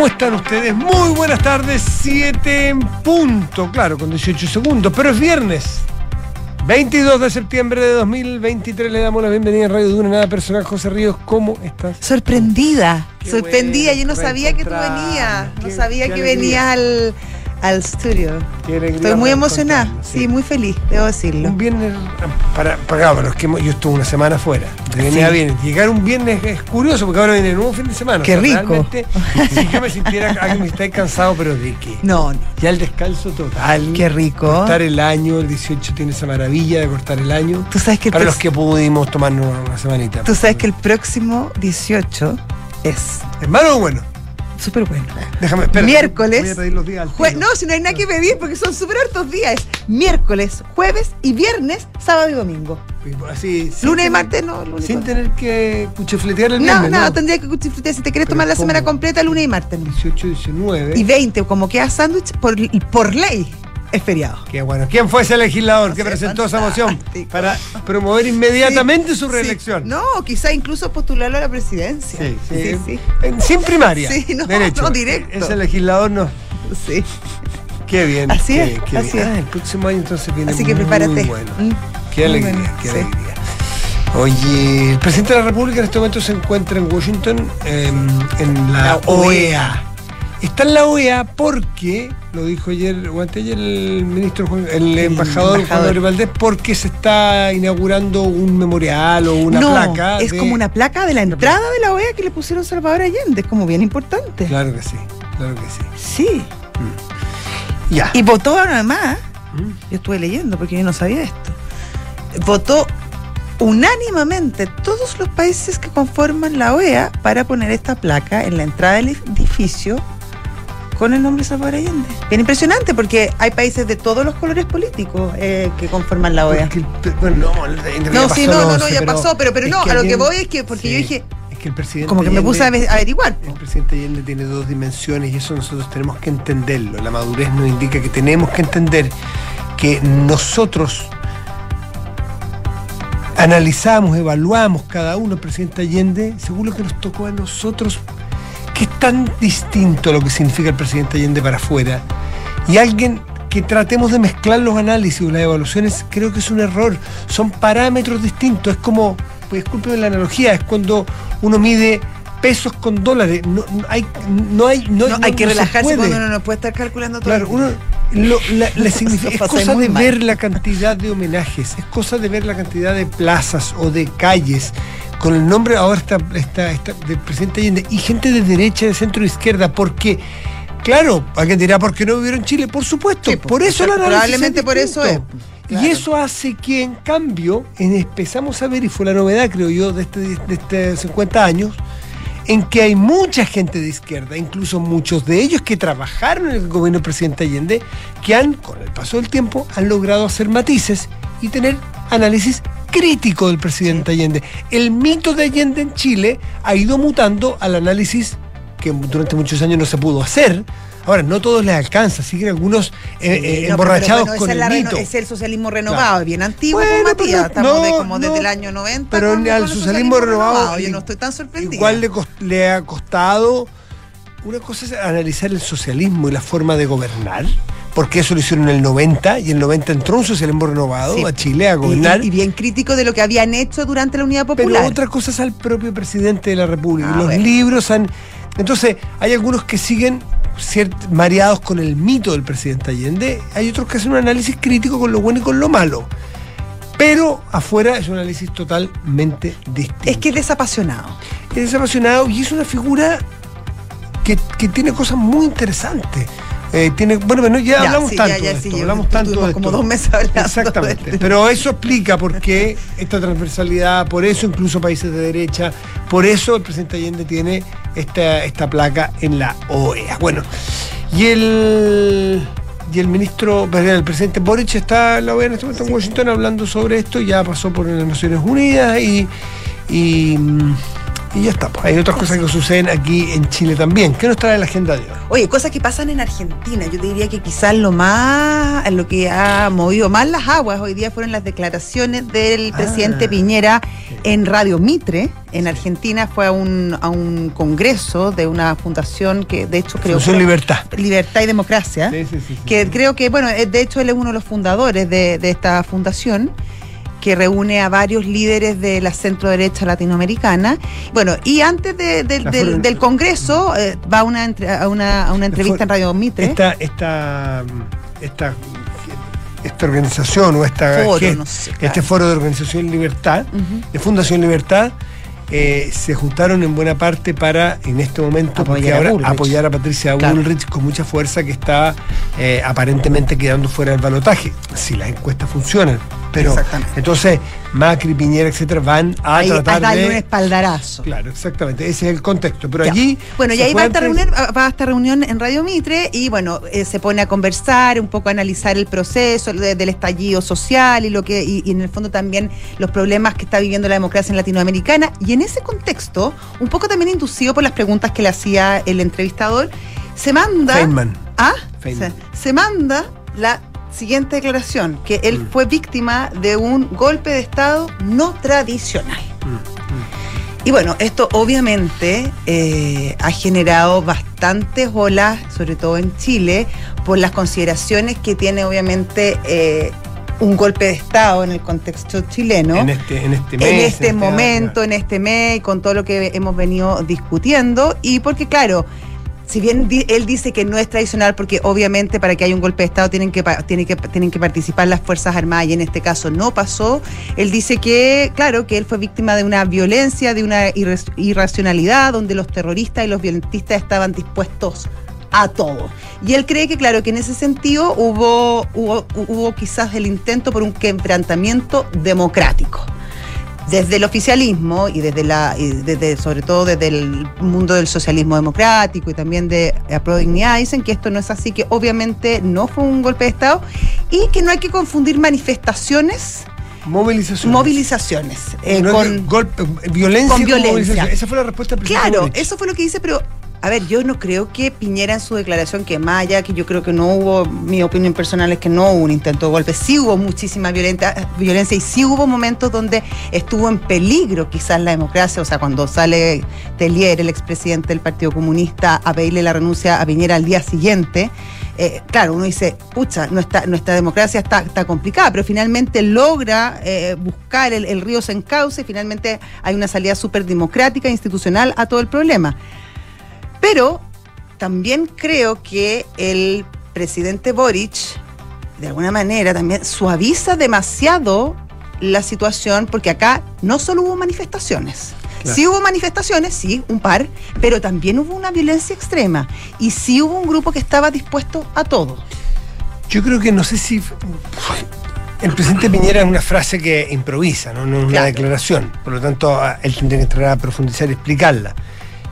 ¿Cómo están ustedes? Muy buenas tardes, 7 en punto, claro, con 18 segundos, pero es viernes. 22 de septiembre de 2023 le damos la bienvenida en Radio Duna, nada personal. José Ríos, ¿cómo estás? Sorprendida, Qué sorprendida. bueno, Yo no sabía que tú venías, no sabía que venías al, al estudio. Estoy muy emocionada, sí, muy feliz, debo decirlo. Un viernes, para, para pero es que yo estuve una semana fuera, venía Sí. Llegar un viernes es curioso porque ahora viene el nuevo fin de semana. Qué rico. Realmente, si yo me sintiera ah, que me estáis cansado, pero ¿de qué? No, no, Ya el descanso total. qué rico. Cortar el año, el 18 tiene esa maravilla de cortar el año. Tú sabes que Para los que pudimos tomarnos una, una semanita. tú sabes que el próximo 18 es ¿Es malo o bueno? Súper bueno. Déjame, espera. Miércoles. Voy a pedir los días al no, si no hay nada que pedir porque son súper hartos días. Es miércoles, jueves y viernes, sábado y domingo. Así, Lunes y martes no. lunes Sin tener que cuchifletear el No, viernes, no, tendría que disfrutar. Si te Pero tomar la ¿cómo? semana completa, lunes y martes. no. 18, 19. Y 20, como queda sándwich, por, por ley es feriado. Qué bueno. ¿Quién fue ese legislador No que presentó esa moción para promover inmediatamente Sí, su reelección? sí. No, quizá incluso postularlo a la presidencia. Sí, sí. sí. Sin primaria. Sí, no, derecho. no, directo. Ese legislador no. Sí. Qué bien. Así qué- es, qué así bien. es. Ah, el próximo año entonces viene Así que muy prepárate. bueno. Mm. Qué alegría, bueno, qué alegría. Oye, el presidente de la República en este momento se encuentra en Washington, em, en la, La OEA. Está en la OEA porque, lo dijo ayer, o anteayer el ministro, Juan- el, embajador, Juan embajador. Gabriel Valdés, porque se está inaugurando un memorial o una no, placa. es de- como una placa de la entrada de la OEA que le pusieron Salvador Allende. Es como bien importante. Claro que sí, claro que sí. Sí. Ya. Y votó además, Mm. yo estuve leyendo porque yo no sabía esto, votó unánimemente todos los países que conforman la OEA para poner esta placa en la entrada del edificio con el nombre de Salvador Allende. Bien impresionante porque hay países de todos los colores políticos eh, que conforman la OEA. Porque bueno, no, No, sí, no, no, no, 11, ya pasó, pero, pero no, a lo que voy es que, porque yo dije, que el presidente. como que me puse a averiguar. El presidente Allende tiene dos dimensiones y eso nosotros tenemos que entenderlo. La madurez nos indica que tenemos que entender que nosotros analizamos, evaluamos cada uno, el presidente Allende, según lo que nos tocó a nosotros, es tan distinto lo que significa el presidente Allende para afuera. Y alguien que tratemos de mezclar los análisis o las evaluaciones, creo que es un error. Son parámetros distintos. Es como, pues la analogía, es cuando uno mide pesos con dólares. No, no hay, no hay, no, hay que relajarse cuando uno no puede estar calculando todo. Claro, uno lo, la- significa, Lo es cosa de mal. ver la cantidad de homenajes, es cosa de ver la cantidad de plazas o de calles con el nombre ahora está, está, está del presidente Allende y gente de derecha, de centro, izquierda, porque claro, alguien dirá, ¿por qué no vivieron en Chile? Por supuesto, Sí, pues, por eso análisis probablemente por eso es, claro. Y eso hace que, en cambio, empezamos a ver, y fue la novedad, creo yo, de este, de este 50 años, en que hay mucha gente de izquierda, incluso muchos de ellos que trabajaron en el gobierno del presidente Allende, que han, con el paso del tiempo, han logrado hacer matices y tener análisis crítico del presidente Allende. El mito de Allende en Chile ha ido mutando al análisis que durante muchos años no se pudo hacer. Ahora, no todos les alcanza, siguen algunos eh, eh, no, emborrachados pero bueno, con el mito. Es el socialismo renovado, Claro. es bien antiguo, Bueno, Matías. pero de- como no, desde el año 90. pero con- al con socialismo renovado, Yo y- no estoy tan sorprendida. Igual le, cos- le ha costado. Una cosa es analizar el socialismo y la forma de gobernar, porque eso lo hicieron en el 90 y en el 90 entró un socialismo renovado Sí. a Chile a gobernar. Y, y bien crítico de lo que habían hecho durante la Unidad pero Popular. otra cosa es al propio presidente de la República. Ah, Los bueno. libros han. Entonces, hay algunos que siguen mareados con el mito del presidente Allende, hay otros que hacen un análisis crítico con lo bueno y con lo malo. Pero afuera es un análisis totalmente distinto. Es que es desapasionado. es desapasionado y es una figura que, que tiene cosas muy interesantes. Eh, tiene, bueno, bueno, ya, Ya, hablamos sí, tanto ya, ya, de sí, esto, hablamos tanto de como esto. dos meses hablando Exactamente, de- pero eso explica por qué esta transversalidad, por eso incluso países de derecha, por eso el presidente Allende tiene esta, esta placa en la OEA. Bueno, y el y el ministro, perdón, el presidente Boric está en la OEA en este momento en Washington hablando sobre esto, ya pasó por las Naciones Unidas y, y, mm, Y ya está. pues. Hay otras cosas que suceden aquí en Chile también. ¿Qué nos trae la agenda de hoy? Oye, cosas que pasan en Argentina. Yo te diría que quizás lo más, lo que ha movido más las aguas hoy día fueron las declaraciones del Ah. presidente Piñera en Radio Mitre. En Argentina fue a un, a un congreso de una fundación que de hecho creo que- Libertad. Libertad y Democracia. Sí, sí, sí, que creo que, bueno, eh, de hecho él es uno de los fundadores de, de esta fundación que reúne a varios líderes de la centro derecha latinoamericana. Bueno, y antes de- de- La del, Congreso eh, va a una, a una, a una entrevista en Radio Mitre. Esta, esta, esta, esta organización o esta, Foro, que- no sé, este foro de Organización Libertad, de Fundación Libertad, eh, se juntaron en buena parte para, en este momento, Apoyar a ahora Bullrich. apoyar a Patricia Claro. Bullrich con mucha fuerza que está eh, aparentemente quedando fuera del balotaje, si las encuestas funcionan. Pero Exactamente. entonces Macri, Piñera, etcétera, van a Ahí, a tratar darle un espaldarazo. Claro, exactamente, ese es el contexto. Pero Ya. allí. Bueno, y ahí va a, esta reunión, va a esta reunión en Radio Mitre y bueno, eh, se pone a conversar, un poco a analizar el proceso de- del estallido social y lo que y, y en el fondo también los problemas que está viviendo la democracia en latinoamericana. Y en ese contexto, un poco también inducido por las preguntas que le hacía el entrevistador, se manda. Feynman. ¿Ah? Feynman. Se manda la siguiente declaración, que él Mm. fue víctima de un golpe de Estado no tradicional. Mm, Y bueno, esto obviamente eh, ha generado bastantes olas, sobre todo en Chile, por las consideraciones que tiene obviamente eh, un golpe de Estado en el contexto chileno. En este, en este mes. en este momento, en este mes, con todo lo que hemos venido discutiendo. Y porque, claro, si bien di- él dice que no es tradicional, porque obviamente para que haya un golpe de Estado tienen que, tienen que, tienen que participar las Fuerzas Armadas y en este caso no pasó, él dice que, claro, que él fue víctima de una violencia, de una irracionalidad, donde los terroristas y los violentistas estaban dispuestos a todo. Y él cree que, claro, que en ese sentido hubo, hubo, hubo quizás el intento por un quebrantamiento democrático desde el oficialismo y desde la y desde sobre todo desde el mundo del socialismo democrático y también de Dignidad dicen que esto no es así que obviamente no fue un golpe de estado y que no hay que confundir manifestaciones Movilización. movilizaciones eh, No, con golpe, violencia. con violencia. Esa fue la respuesta presidente Claro, eso fue lo que dice, pero a ver, yo no creo que Piñera en su declaración, que que yo creo que no hubo, mi opinión personal es que no hubo un intento de golpe, sí hubo muchísima violenta, violencia y sí hubo momentos donde estuvo en peligro quizás la democracia, o sea, cuando sale Tellier, el expresidente del Partido Comunista, a pedirle la renuncia a Piñera al día siguiente. eh, claro, uno dice, pucha, nuestra, nuestra democracia está, está complicada, pero finalmente logra eh, buscar el, el río se encauce finalmente hay una salida súper democrática institucional a todo el problema. Pero también creo que el presidente Boric, de alguna manera, también suaviza demasiado la situación, porque acá no solo hubo manifestaciones. Claro. Sí hubo manifestaciones, sí, un par, pero también hubo una violencia extrema y sí hubo un grupo que estaba dispuesto a todo. Yo creo que no sé si. El presidente Piñera es una frase que improvisa, no, no es una Claro. declaración. Por lo tanto, él tendría que entrar a profundizar y explicarla.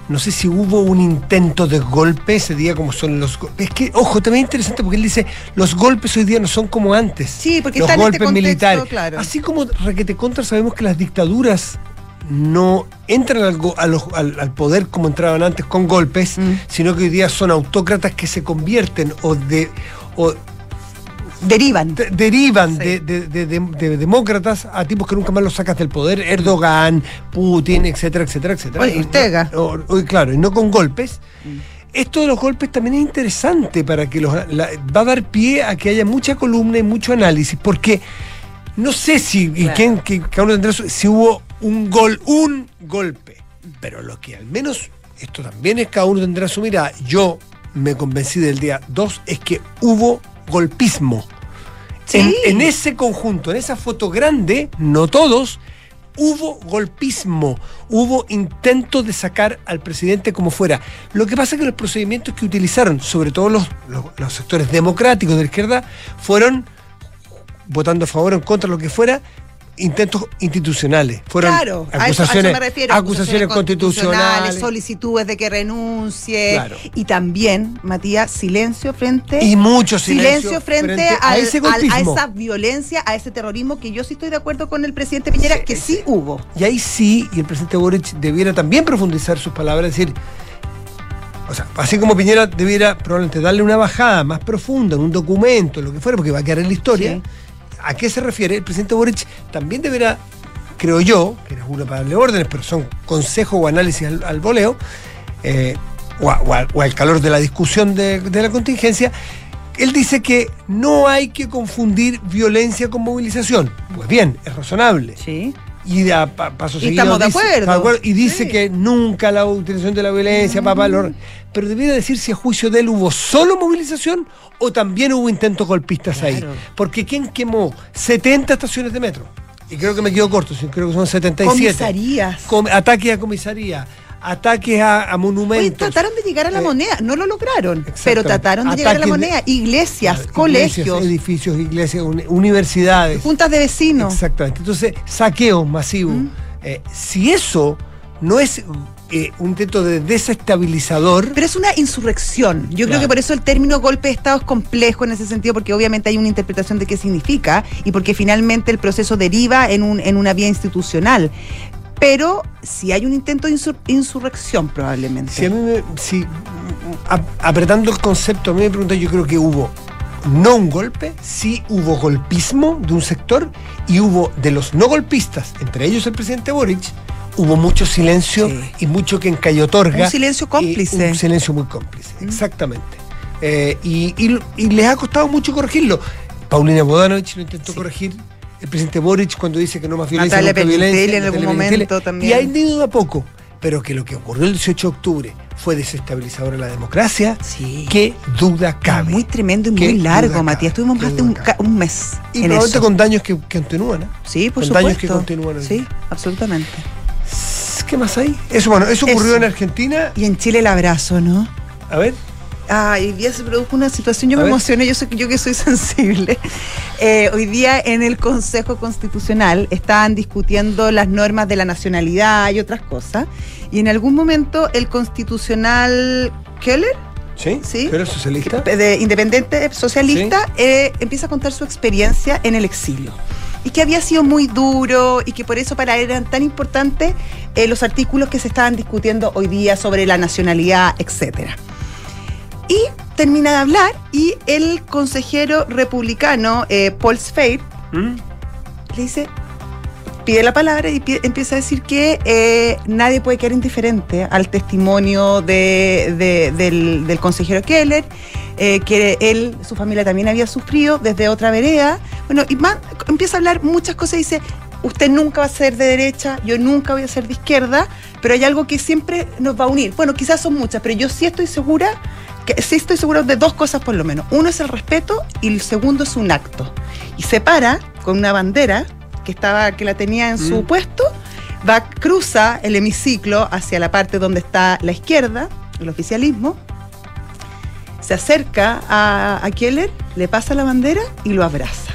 No sé si hubo un intento de golpe ese día, como son los golpes. Es que, ojo, también es interesante porque él dice: los golpes hoy día no son como antes. Sí, porque los está en este golpes contexto, militares. claro. Así como requete contra, sabemos que las dictaduras no entran al, go- a los- al- al poder como entraban antes con golpes, Mm. sino que hoy día son autócratas que se convierten o de. o Derivan. de- derivan Sí. de, de- de- de- de demócratas a tipos que nunca más los sacas del poder, Erdogan, Putin, etcétera, etcétera, etcétera. Oye, no- Ortega. o- o- claro, y no con golpes. Mm. Esto de los golpes también es interesante para que los, la- va a dar pie a que haya mucha columna y mucho análisis, porque no sé si, y quién- que cada uno tendrá su- si hubo un gol, un golpe, pero lo que al menos, esto también es cada uno tendrá su mirada, yo me convencí del día 2, es que hubo golpismo. Sí. En, en ese conjunto, en esa foto grande, no todos, hubo golpismo, hubo intento de sacar al presidente como fuera. Lo que pasa es que los procedimientos que utilizaron, sobre todo los, los- los sectores democráticos de la izquierda, fueron votando a favor o en contra, lo que fuera, intentos institucionales. Fueron claro, a eso, a eso acusaciones, me refiero. acusaciones constitucionales. solicitudes de que renuncie. Claro. Y también, Matías, silencio frente. Y mucho silencio, silencio frente, frente al- a ese al- a esa violencia, a ese terrorismo, que yo sí estoy de acuerdo con el presidente Piñera, Sí, que sí, sí. hubo. Y ahí sí, y el presidente Boric debiera también profundizar sus palabras, decir, o sea, así como Piñera debiera probablemente darle una bajada más profunda en un documento, lo que fuera, porque va a quedar en la historia. Sí. ¿A qué se refiere? El presidente Boric también deberá, creo yo, que no es uno para darle órdenes, pero son consejos o análisis al, al voleo, eh, o al calor de la discusión de, de la contingencia, él dice que no hay que confundir violencia con movilización. Pues bien, es razonable Sí. Y a pa- paso Y seguido estamos de dice- acuerdo. y dice Sí. que nunca la utilización de la violencia pa, pa, lo- pero debiera decir si a juicio de él hubo solo movilización o también hubo intentos golpistas ahí porque quién quemó 70 estaciones de metro y creo que me quedo corto creo que son 77 Comisarías. Com- ataques a comisaría ataques a, a Oye, monumentos trataron de llegar a la Eh, moneda, no lo lograron, pero trataron de llegar a la moneda. Iglesias, colegios, edificios iglesias uni- universidades juntas de vecinos. Exactamente. Entonces, saqueo masivo. Eh, si eso no es eh, un intento de desestabilizador, Pero es una insurrección. Yo creo que por eso el término golpe de Estado es complejo en ese sentido, porque obviamente hay una interpretación de qué significa y porque finalmente el proceso deriva en, un, en una vía institucional. Pero si hay un intento de insur- insurrección, probablemente. si a mí me- si, a- apretando el concepto, a mí me preguntan, yo creo que hubo no un golpe, sí hubo golpismo de un sector y hubo de los no golpistas, entre ellos el presidente Boric, hubo mucho silencio Sí. y mucho que encayotorga. Un silencio cómplice. Un silencio muy cómplice, exactamente. Eh, y, y- y les ha costado mucho corregirlo. Paulina Bodanovich lo intentó Sí. corregir. El presidente Boric cuando dice que no más violencia, Natalia nunca violencia. En algún momento también. Y ha ido a poco. Pero que lo que ocurrió el 18 de octubre fue desestabilizador en la democracia, Sí. qué duda cabe. Muy tremendo y muy largo, Matías. Estuvimos más de un, un mes Y en probablemente eso. con daños que, que continúan. ¿eh? Sí, por con supuesto. daños que continúan Sí, absolutamente. ¿Qué más hay? Eso, bueno, eso ocurrió Eso. en Argentina. Y en Chile el abrazo, ¿no? A ver. Ay, hoy día se produjo una situación, yo A me ver. emocioné, yo, soy, yo que soy sensible. Eh, hoy día en el Consejo Constitucional estaban discutiendo las normas de la nacionalidad y otras cosas. Y en algún momento el constitucional Keller, ¿Sí? Sí. ¿Tú eres socialista? de independiente socialista, eh, empieza a contar su experiencia en el exilio. Y que había sido muy duro y que por eso para él eran tan importantes eh, los artículos que se estaban discutiendo hoy día sobre la nacionalidad, etcétera. Y termina de hablar y el consejero republicano eh, Paul Sfeir ¿Mm? le dice, pide la palabra y pide- empieza a decir que eh, nadie puede quedar indiferente al testimonio de- de- del, del consejero Keller, eh, que él, su familia también había sufrido desde otra vereda. Bueno, y más, empieza a hablar muchas cosas y dice, usted nunca va a ser de derecha, yo nunca voy a ser de izquierda, pero hay algo que siempre nos va a unir. Bueno, quizás son muchas, pero yo sí estoy segura que sí estoy seguro de dos cosas por lo menos. Uno es el respeto y el segundo es un acto. Y se para con una bandera que estaba que la tenía en su Mm. puesto, va cruza el hemiciclo hacia la parte donde está la izquierda, el oficialismo. Se acerca a, a Keller, le pasa la bandera y lo abraza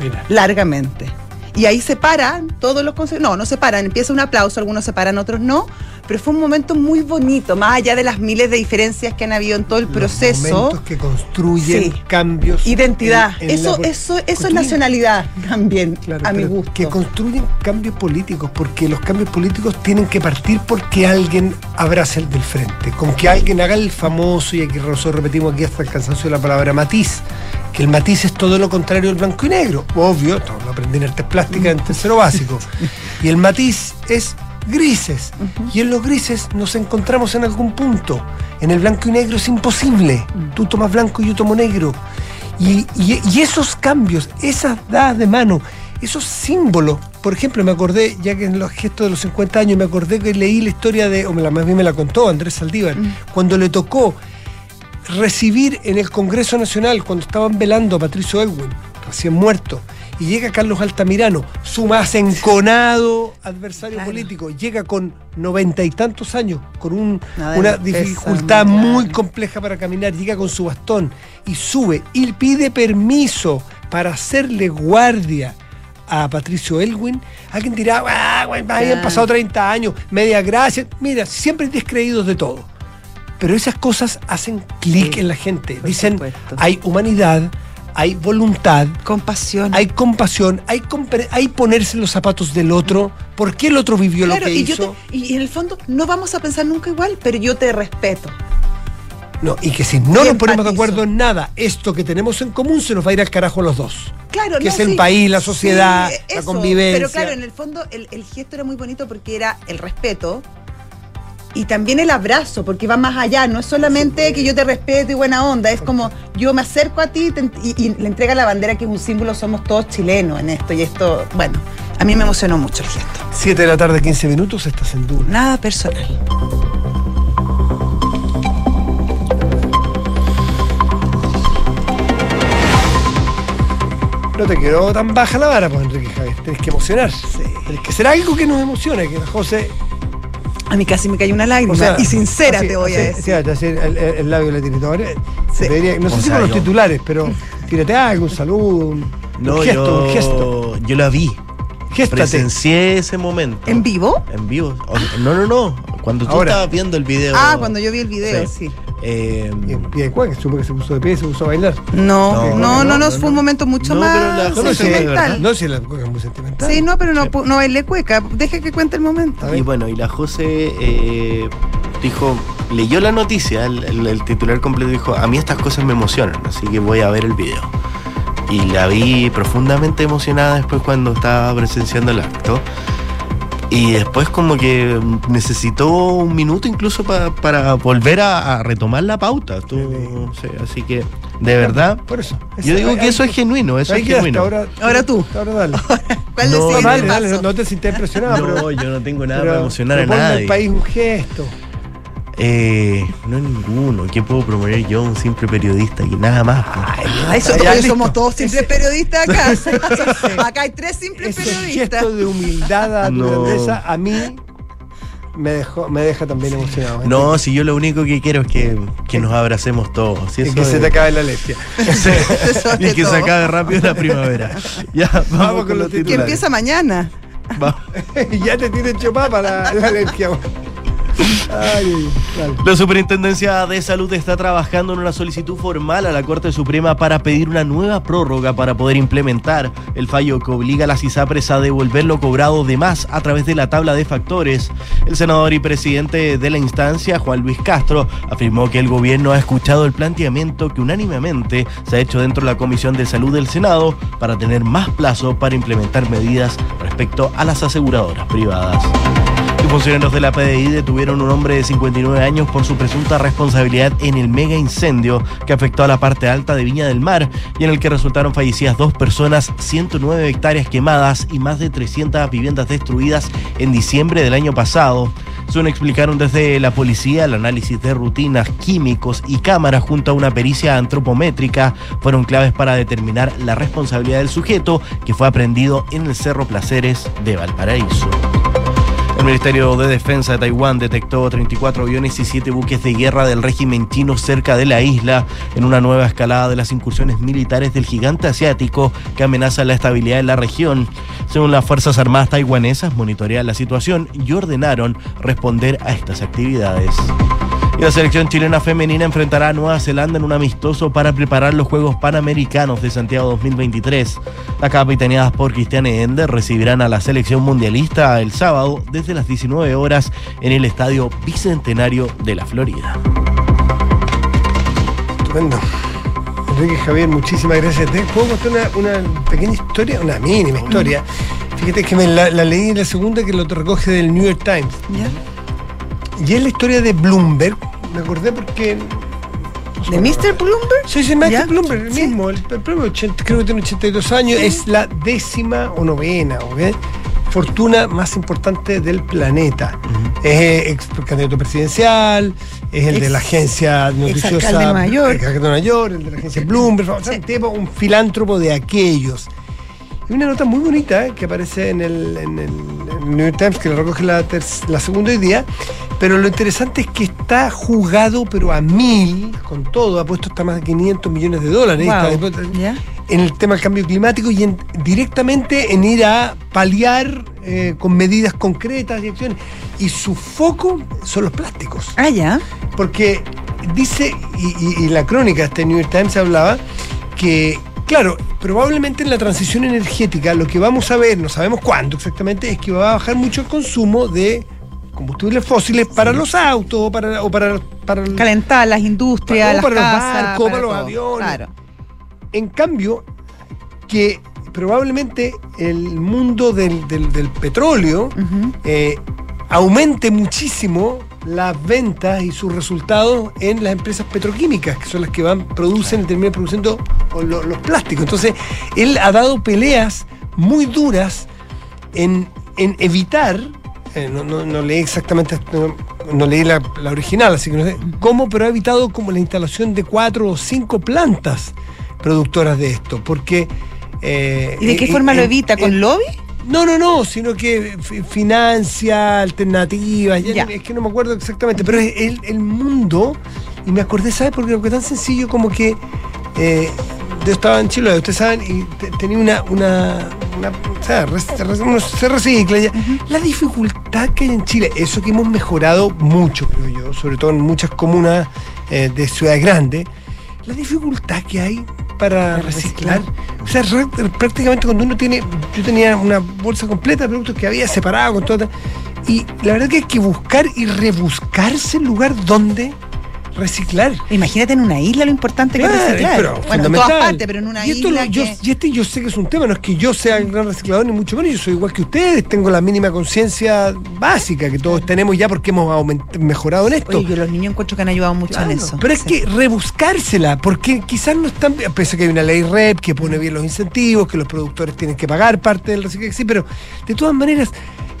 Mira. largamente. Y ahí se paran todos los consejeros. No, no se paran, empieza un aplauso, algunos se paran, otros no. Pero fue un momento muy bonito, más allá de las miles de diferencias que han habido en todo el Los proceso. momentos que construyen Sí. cambios. Identidad. en- en la eso, eso, eso es nacionalidad también, Claro, a mi gusto. Que construyen cambios políticos, porque los cambios políticos tienen que partir porque alguien abrace el del frente, con que alguien haga el famoso, y aquí nosotros repetimos aquí hasta el cansancio la palabra matiz, que el matiz es todo lo contrario del blanco y negro. Obvio, todo lo aprendí en artes plásticas en tercero básico. Y el matiz es grises. Y en los grises nos encontramos en algún punto. En el blanco y negro es imposible. Tú tomas blanco y yo tomo negro. Y, y- y esos cambios, esas dadas de mano, esos símbolos, por ejemplo, me acordé, ya que en los gestos de los 50 años, me acordé que leí la historia de, o me la, más bien me la contó Andrés Saldívar, cuando le tocó recibir en el Congreso Nacional, cuando estaban velando a Patricio Elwin, recién muerto, y llega Carlos Altamirano, su más enconado adversario Claro. político, llega con noventa y tantos años, con un- Una dificultad muy compleja para caminar, llega con su bastón y sube y pide permiso para hacerle guardia a Patricio Elwin, alguien dirá, ah, güey, Claro. pasado 30 años, media gracia. Mira, siempre descreídos de todo. Pero esas cosas hacen clic Sí, en la gente. Dicen, supuesto. hay humanidad, hay voluntad, Compasión. hay compasión, hay, hay ponerse en los zapatos del otro. ¿Por qué el otro vivió Claro, lo que y, yo hizo? te- y en el fondo no vamos a pensar nunca igual, pero yo te respeto. No, y que si no nos ponemos de acuerdo en nada, esto que tenemos en común se nos va a ir al carajo a los dos. Claro, Que no, es el sí, país, la sí, sociedad, la convivencia. Pero claro, en el fondo el, el gesto era muy bonito porque era el respeto y también el abrazo, porque va más allá. No es solamente que yo te respeto y buena onda, es como yo me acerco a ti y, y le entrega la bandera que es un símbolo, somos todos chilenos en esto y esto. Bueno, a mí me emocionó mucho el gesto. 7 de la tarde, 15 minutos, estás en Duna. Nada personal. No te quedó tan baja la vara, pues Enrique Javier. Tenés que emocionar. Tenés que hacer algo que nos emocione, que la José. A mí casi me cayó una lágrima o sea, y sincera así- te voy a decir. sí, así, el, el- el labio le tiene todo. Sí. Debería- no O sé si sea, con los yo- titulares, pero tírate algo, un saludo, un, No, un gesto, yo, un gesto. yo la vi. Géstate. Presencié ese momento. ¿En vivo? En vivo. No, no, no. Cuando tú Ahora. estabas viendo el video. Ah, cuando yo vi el video, Sí. sí. Eh, Y en pie de cueca, supo que se puso de pie y se puso a bailar. No, No, no, no, no, no, fue no. un momento mucho No, pero la más sentimental. no, si la cueca es muy sentimental. Sí, no, pero no, no bailé cueca. Deja que cuente el momento. Y bueno, y la José eh, dijo, leyó la noticia, el, el- el titular completo dijo, a mí estas cosas me emocionan, así que voy a ver el video. Y la vi profundamente emocionada después cuando estaba presenciando el acto. Y después como que necesitó un minuto incluso pa- para volver a, a retomar la pauta. Tú- sí, así que, de verdad, Por eso. yo digo que eso es genuino, eso es genuino. Ahora, Ahora tú. Ahora dale. ¿Cuál No, el No, siguiente dale, dale, paso? no te sientas impresionado, pero. Yo no tengo nada pero para emocionar a nadie. país un gesto. Eh, no ninguno. ¿Qué puedo proponer yo, un simple periodista? Y nada más. Ay, so- Ya, oye, listo. somos todos simples periodistas acá. acá hay tres simples Ese periodistas. gesto de humildad a tu No. grandeza, a mí me, dejó, me deja también emocionado. ¿eh? No, si yo lo único que quiero es que, que nos abracemos todos. Si Y eso que se te acabe la alergia. Y que todo. se acabe rápido la primavera. Ya, vamos, con los Que titulares. empieza mañana. Ya te tiene hecho papa la, la alergia. La Superintendencia de Salud está trabajando en una solicitud formal a la Corte Suprema para pedir una nueva prórroga para poder implementar el fallo que obliga a las ISAPRES a devolver lo cobrado de más a través de la tabla de factores. El senador y presidente de la instancia, Juan Luis Castro, afirmó que el gobierno ha escuchado el planteamiento que unánimemente se ha hecho dentro de la Comisión de Salud del Senado para tener más plazo para implementar medidas respecto a las aseguradoras privadas. Funcionarios de la PDI detuvieron a un hombre de 59 años por su presunta responsabilidad en el mega incendio que afectó a la parte alta de Viña del Mar y en el que resultaron fallecidas dos personas, 109 hectáreas quemadas y más de 300 viviendas destruidas en diciembre del año pasado. Según explicaron desde la policía, el análisis de rutinas, químicos y cámaras junto a una pericia antropométrica fueron claves para determinar la responsabilidad del sujeto que fue aprendido en el Cerro Placeres de Valparaíso. El Ministerio de Defensa de Taiwán detectó 34 aviones y 7 buques de guerra del régimen chino cerca de la isla en una nueva escalada de las incursiones militares del gigante asiático que amenaza la estabilidad de la región. Según las Fuerzas Armadas taiwanesas, monitorean la situación y ordenaron responder a estas actividades. Y la selección chilena femenina enfrentará a Nueva Zelanda en un amistoso para preparar los Juegos Panamericanos de Santiago 2023. Las capitaneadas por Cristiane Ender recibirán a la selección mundialista el sábado desde las 19 horas en el Estadio Bicentenario de la Florida. Estupendo. Enrique Javier, muchísimas gracias. ¿Te puedo contar una, una pequeña historia? Una mínima historia. Fíjate que me la, la leí en la segunda que lo recoge del New York Times. ¿Ya? Y es la historia de Bloomberg. Me acordé porque. ¿De Mr. Bloomberg? Sí, sí, ¿Ya? Bloomberg, el Sí. mismo. El, el propio 80 creo que tiene 82 años. Es la décima o novena, ¿ok? Fortuna más importante del planeta. Es eh, ex candidato presidencial, es el de la agencia noticiosa. de Nueva York. exalcalde de Nueva York, el de la agencia Bloomberg. O sea, un filántropo de aquellos. Y una nota muy bonita eh, que aparece en el, en New York Times, que lo recoge la, la segunda hoy día. Pero lo interesante es que está jugado, pero a mil, con todo, ha puesto hasta más de 500 millones de dólares. Wow. Está- ¿Ya? en el tema del cambio climático y en- directamente en ir a paliar eh, con medidas concretas y acciones. Y su foco son los plásticos. Ah, ya. Porque dice, y, y- y la crónica de este New York Times hablaba, que, claro, probablemente en la transición energética lo que vamos a ver, no sabemos cuándo exactamente, es que va a bajar mucho el consumo de combustibles fósiles para los autos o para, o para, para el- Calentar las industrias, Para- las para los barcos, para los todo. aviones. Claro. En cambio, que probablemente el mundo del, del- del petróleo eh, aumente muchísimo las ventas y sus resultados en las empresas petroquímicas, que son las que van, producen y terminan produciendo lo- los plásticos. Entonces, él ha dado peleas muy duras en, en evitar, eh, no, no- no leí exactamente, no, no leí la, la original, así que no sé cómo, pero ha evitado como la instalación de cuatro o cinco plantas productoras de esto, porque... eh, ¿Y de qué eh, forma lo evita? ¿Con lobby? No, no, no, sino que fi- financia alternativas, ya es que no me acuerdo exactamente, pero es el, el mundo, y me acordé, ¿sabes? Porque lo que es tan sencillo como que eh, yo estaba en Chile, ustedes saben, y te- tenía una, una, una- o sea, res- res- uno se recicla ya. La dificultad que hay en Chile, eso que hemos mejorado mucho, creo yo, sobre todo en muchas comunas eh, de ciudades grandes, la dificultad que hay para reciclar. O sea, prácticamente cuando uno tiene, yo tenía una bolsa completa de productos que había separado con todo. Y la verdad que hay que buscar y rebuscarse el lugar donde reciclar. Imagínate en una isla lo importante que es reciclar. pero bueno, en todas partes, pero en una y esto isla lo- yo, que- y este yo sé que es un tema, no es que yo sea el gran reciclador ni mucho menos, yo soy igual que ustedes, tengo la mínima conciencia básica que todos tenemos ya porque hemos mejorado en esto. Oye, yo los niños encuentro que han ayudado mucho Claro, en eso. Pero es Sí. que rebuscársela, porque quizás no están, pese a que hay una ley REP que pone bien los incentivos, que los productores tienen que pagar parte del reciclaje, sí, pero de todas maneras,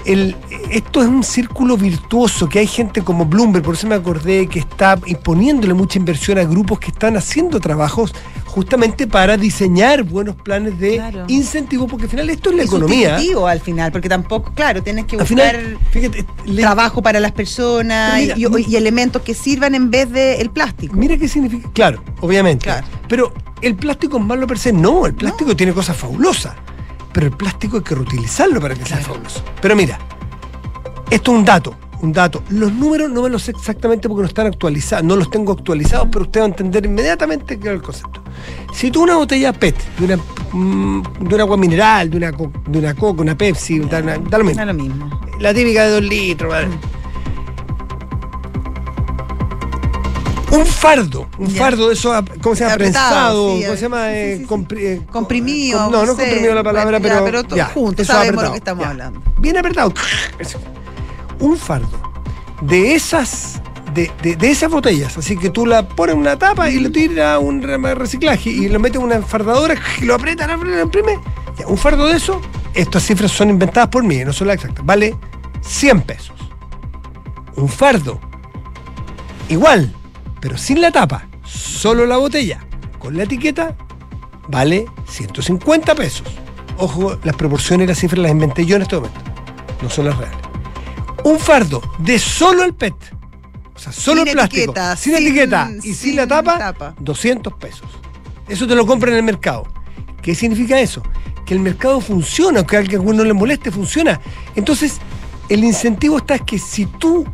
el, esto es un círculo virtuoso, que hay gente como Bloomberg, por eso me acordé, que está imponiéndole mucha inversión a grupos que están haciendo trabajos justamente para diseñar buenos planes de Claro. incentivo, porque al final esto es la economía. al final, porque tampoco, claro, tienes que buscar final, fíjate, le- trabajo para las personas mira, y, y elementos que sirvan en vez del plástico. Mira qué significa. Claro, obviamente. Claro. Pero el plástico es malo per se. No, el plástico tiene cosas fabulosas. Pero el plástico hay que reutilizarlo para que sea fabuloso. Pero mira, esto es un dato. Un dato. Los números no me los sé exactamente porque no están actualizados. No los tengo actualizados, pero usted va a entender inmediatamente qué es el concepto. Si tú una botella PET, de una, mm, de un agua mineral, de una, de una coca, una Pepsi, da, da lo mismo. Da lo mismo. La típica de dos litros, ¿vale? Un fardo, un fardo de eso, ¿cómo se llama? Apretado, Prensado, sí, ¿cómo se llama? sí, sí, Eh, compri- eh, Comprimido, com- no, no sé. comprimido la palabra, Bueno, pero. pero ya, juntos eso sabemos apretado, lo que estamos ya. hablando. Bien apretado. Un fardo de esas. De, de- de esas botellas, así que tú la pones en una tapa y lo tiras a un re- reciclaje y lo metes en una fardadora y lo apretas, lo apretas, lo imprime. Ya, un fardo de eso, estas cifras son inventadas por mí, no son las exactas, vale 100 pesos. Un fardo, igual, pero sin la tapa, solo la botella, con la etiqueta, vale 150 pesos. Ojo, las proporciones y las cifras las inventé yo en este momento, no son las reales. Un fardo de solo el PET, o sea, solo Sin el plástico, etiqueta, sin, sin- etiqueta y sin, sin la tapa, tapa. 200 pesos. Eso te lo compran en el mercado. ¿Qué significa eso? Que el mercado funciona, aunque a alguien no le moleste, funciona. Entonces, el incentivo está es que si tú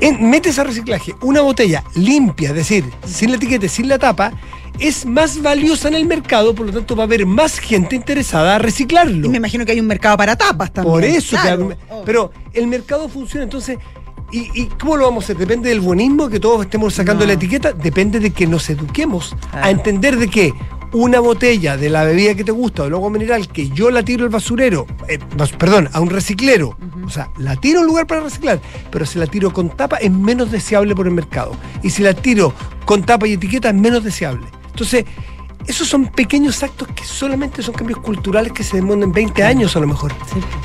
en- metes a reciclaje una botella limpia, es decir, sin la etiqueta, y sin la tapa, es más valiosa en el mercado, por lo tanto va a haber más gente interesada a reciclarlo. Y me imagino que hay un mercado para tapas también. Por eso, Claro. que- pero el mercado funciona, entonces, ¿y, y cómo lo vamos a hacer? ¿Depende del buenismo que todos estemos sacando No. la etiqueta? Depende de que nos eduquemos Claro. a entender de que una botella de la bebida que te gusta o el agua mineral que yo la tiro al basurero, eh, bas- perdón, a un reciclero, o sea, la tiro a un lugar para reciclar, pero si la tiro con tapa es menos deseable por el mercado. Y si la tiro con tapa y etiqueta es menos deseable. Entonces, esos son pequeños actos que solamente son cambios culturales que se demoran en 20 años a lo mejor.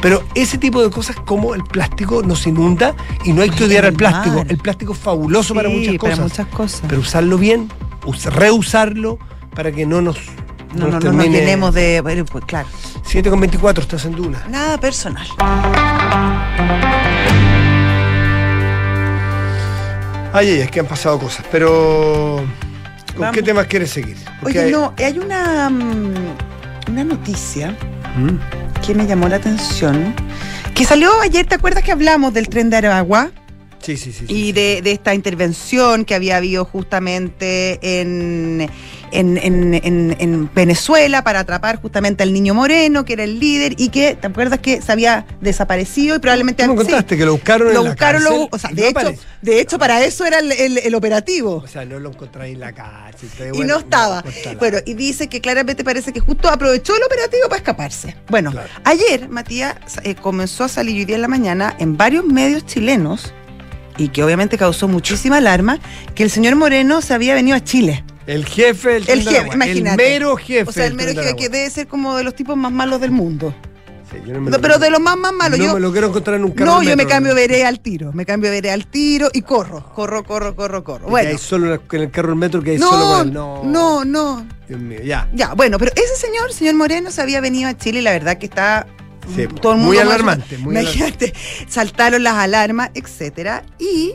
Pero ese tipo de cosas como el plástico nos inunda y no hay que odiar al el plástico. El plástico es fabuloso para muchas para cosas. muchas cosas. Pero usarlo bien, us- reusarlo para que no nos, no, no, nos no nos llenemos de. bueno, pues, claro. 7 con 24 estás en Duna. Nada personal. Ay, ay, es que han pasado cosas, pero ¿Con Vamos. qué temas quieres seguir? Porque Oye, hay- no, hay una, mm, una noticia ¿Mm? que me llamó la atención. Que salió ayer, ¿te acuerdas que hablamos del tren de Aragua? Sí, sí, sí. y sí. de, de esta intervención que había habido justamente en, en, en- en- en Venezuela para atrapar justamente al niño moreno, que era el líder, y que, ¿te acuerdas que se había desaparecido y probablemente... ¿Cómo sí, contaste? Que lo buscaron lo en la buscaron, lo- o sea, de, no hecho, aparece. de hecho, para eso era el, el- el operativo. O sea, no lo encontráis en la cárcel. Y bueno, no estaba. no Bueno, y dice que claramente parece que justo aprovechó el operativo para escaparse. Bueno, Claro. ayer Matías eh, comenzó a salir hoy día en la mañana en varios medios chilenos y que obviamente causó muchísima alarma que el señor Moreno se había venido a Chile. El jefe del El jefe, imagínate. El mero jefe. O sea, el mero jefe que debe ser como de los tipos más malos del mundo. Sí, yo no me No, lo- pero de los más más malos. No yo, me lo quiero encontrar en un carro no, yo me cambio ¿no? veré al tiro. Me cambio veré al tiro y corro, corro, corro, corro, corro. Que Bueno, hay solo en el carro del metro que hay solo no, él. No, no, no. Dios mío, ya. Ya, bueno, pero ese señor, señor Moreno, se había venido a Chile y la verdad que está Sí, mm, todo el mundo muy alarmante, muy Imagínate, saltaron las alarmas, etcétera. Y,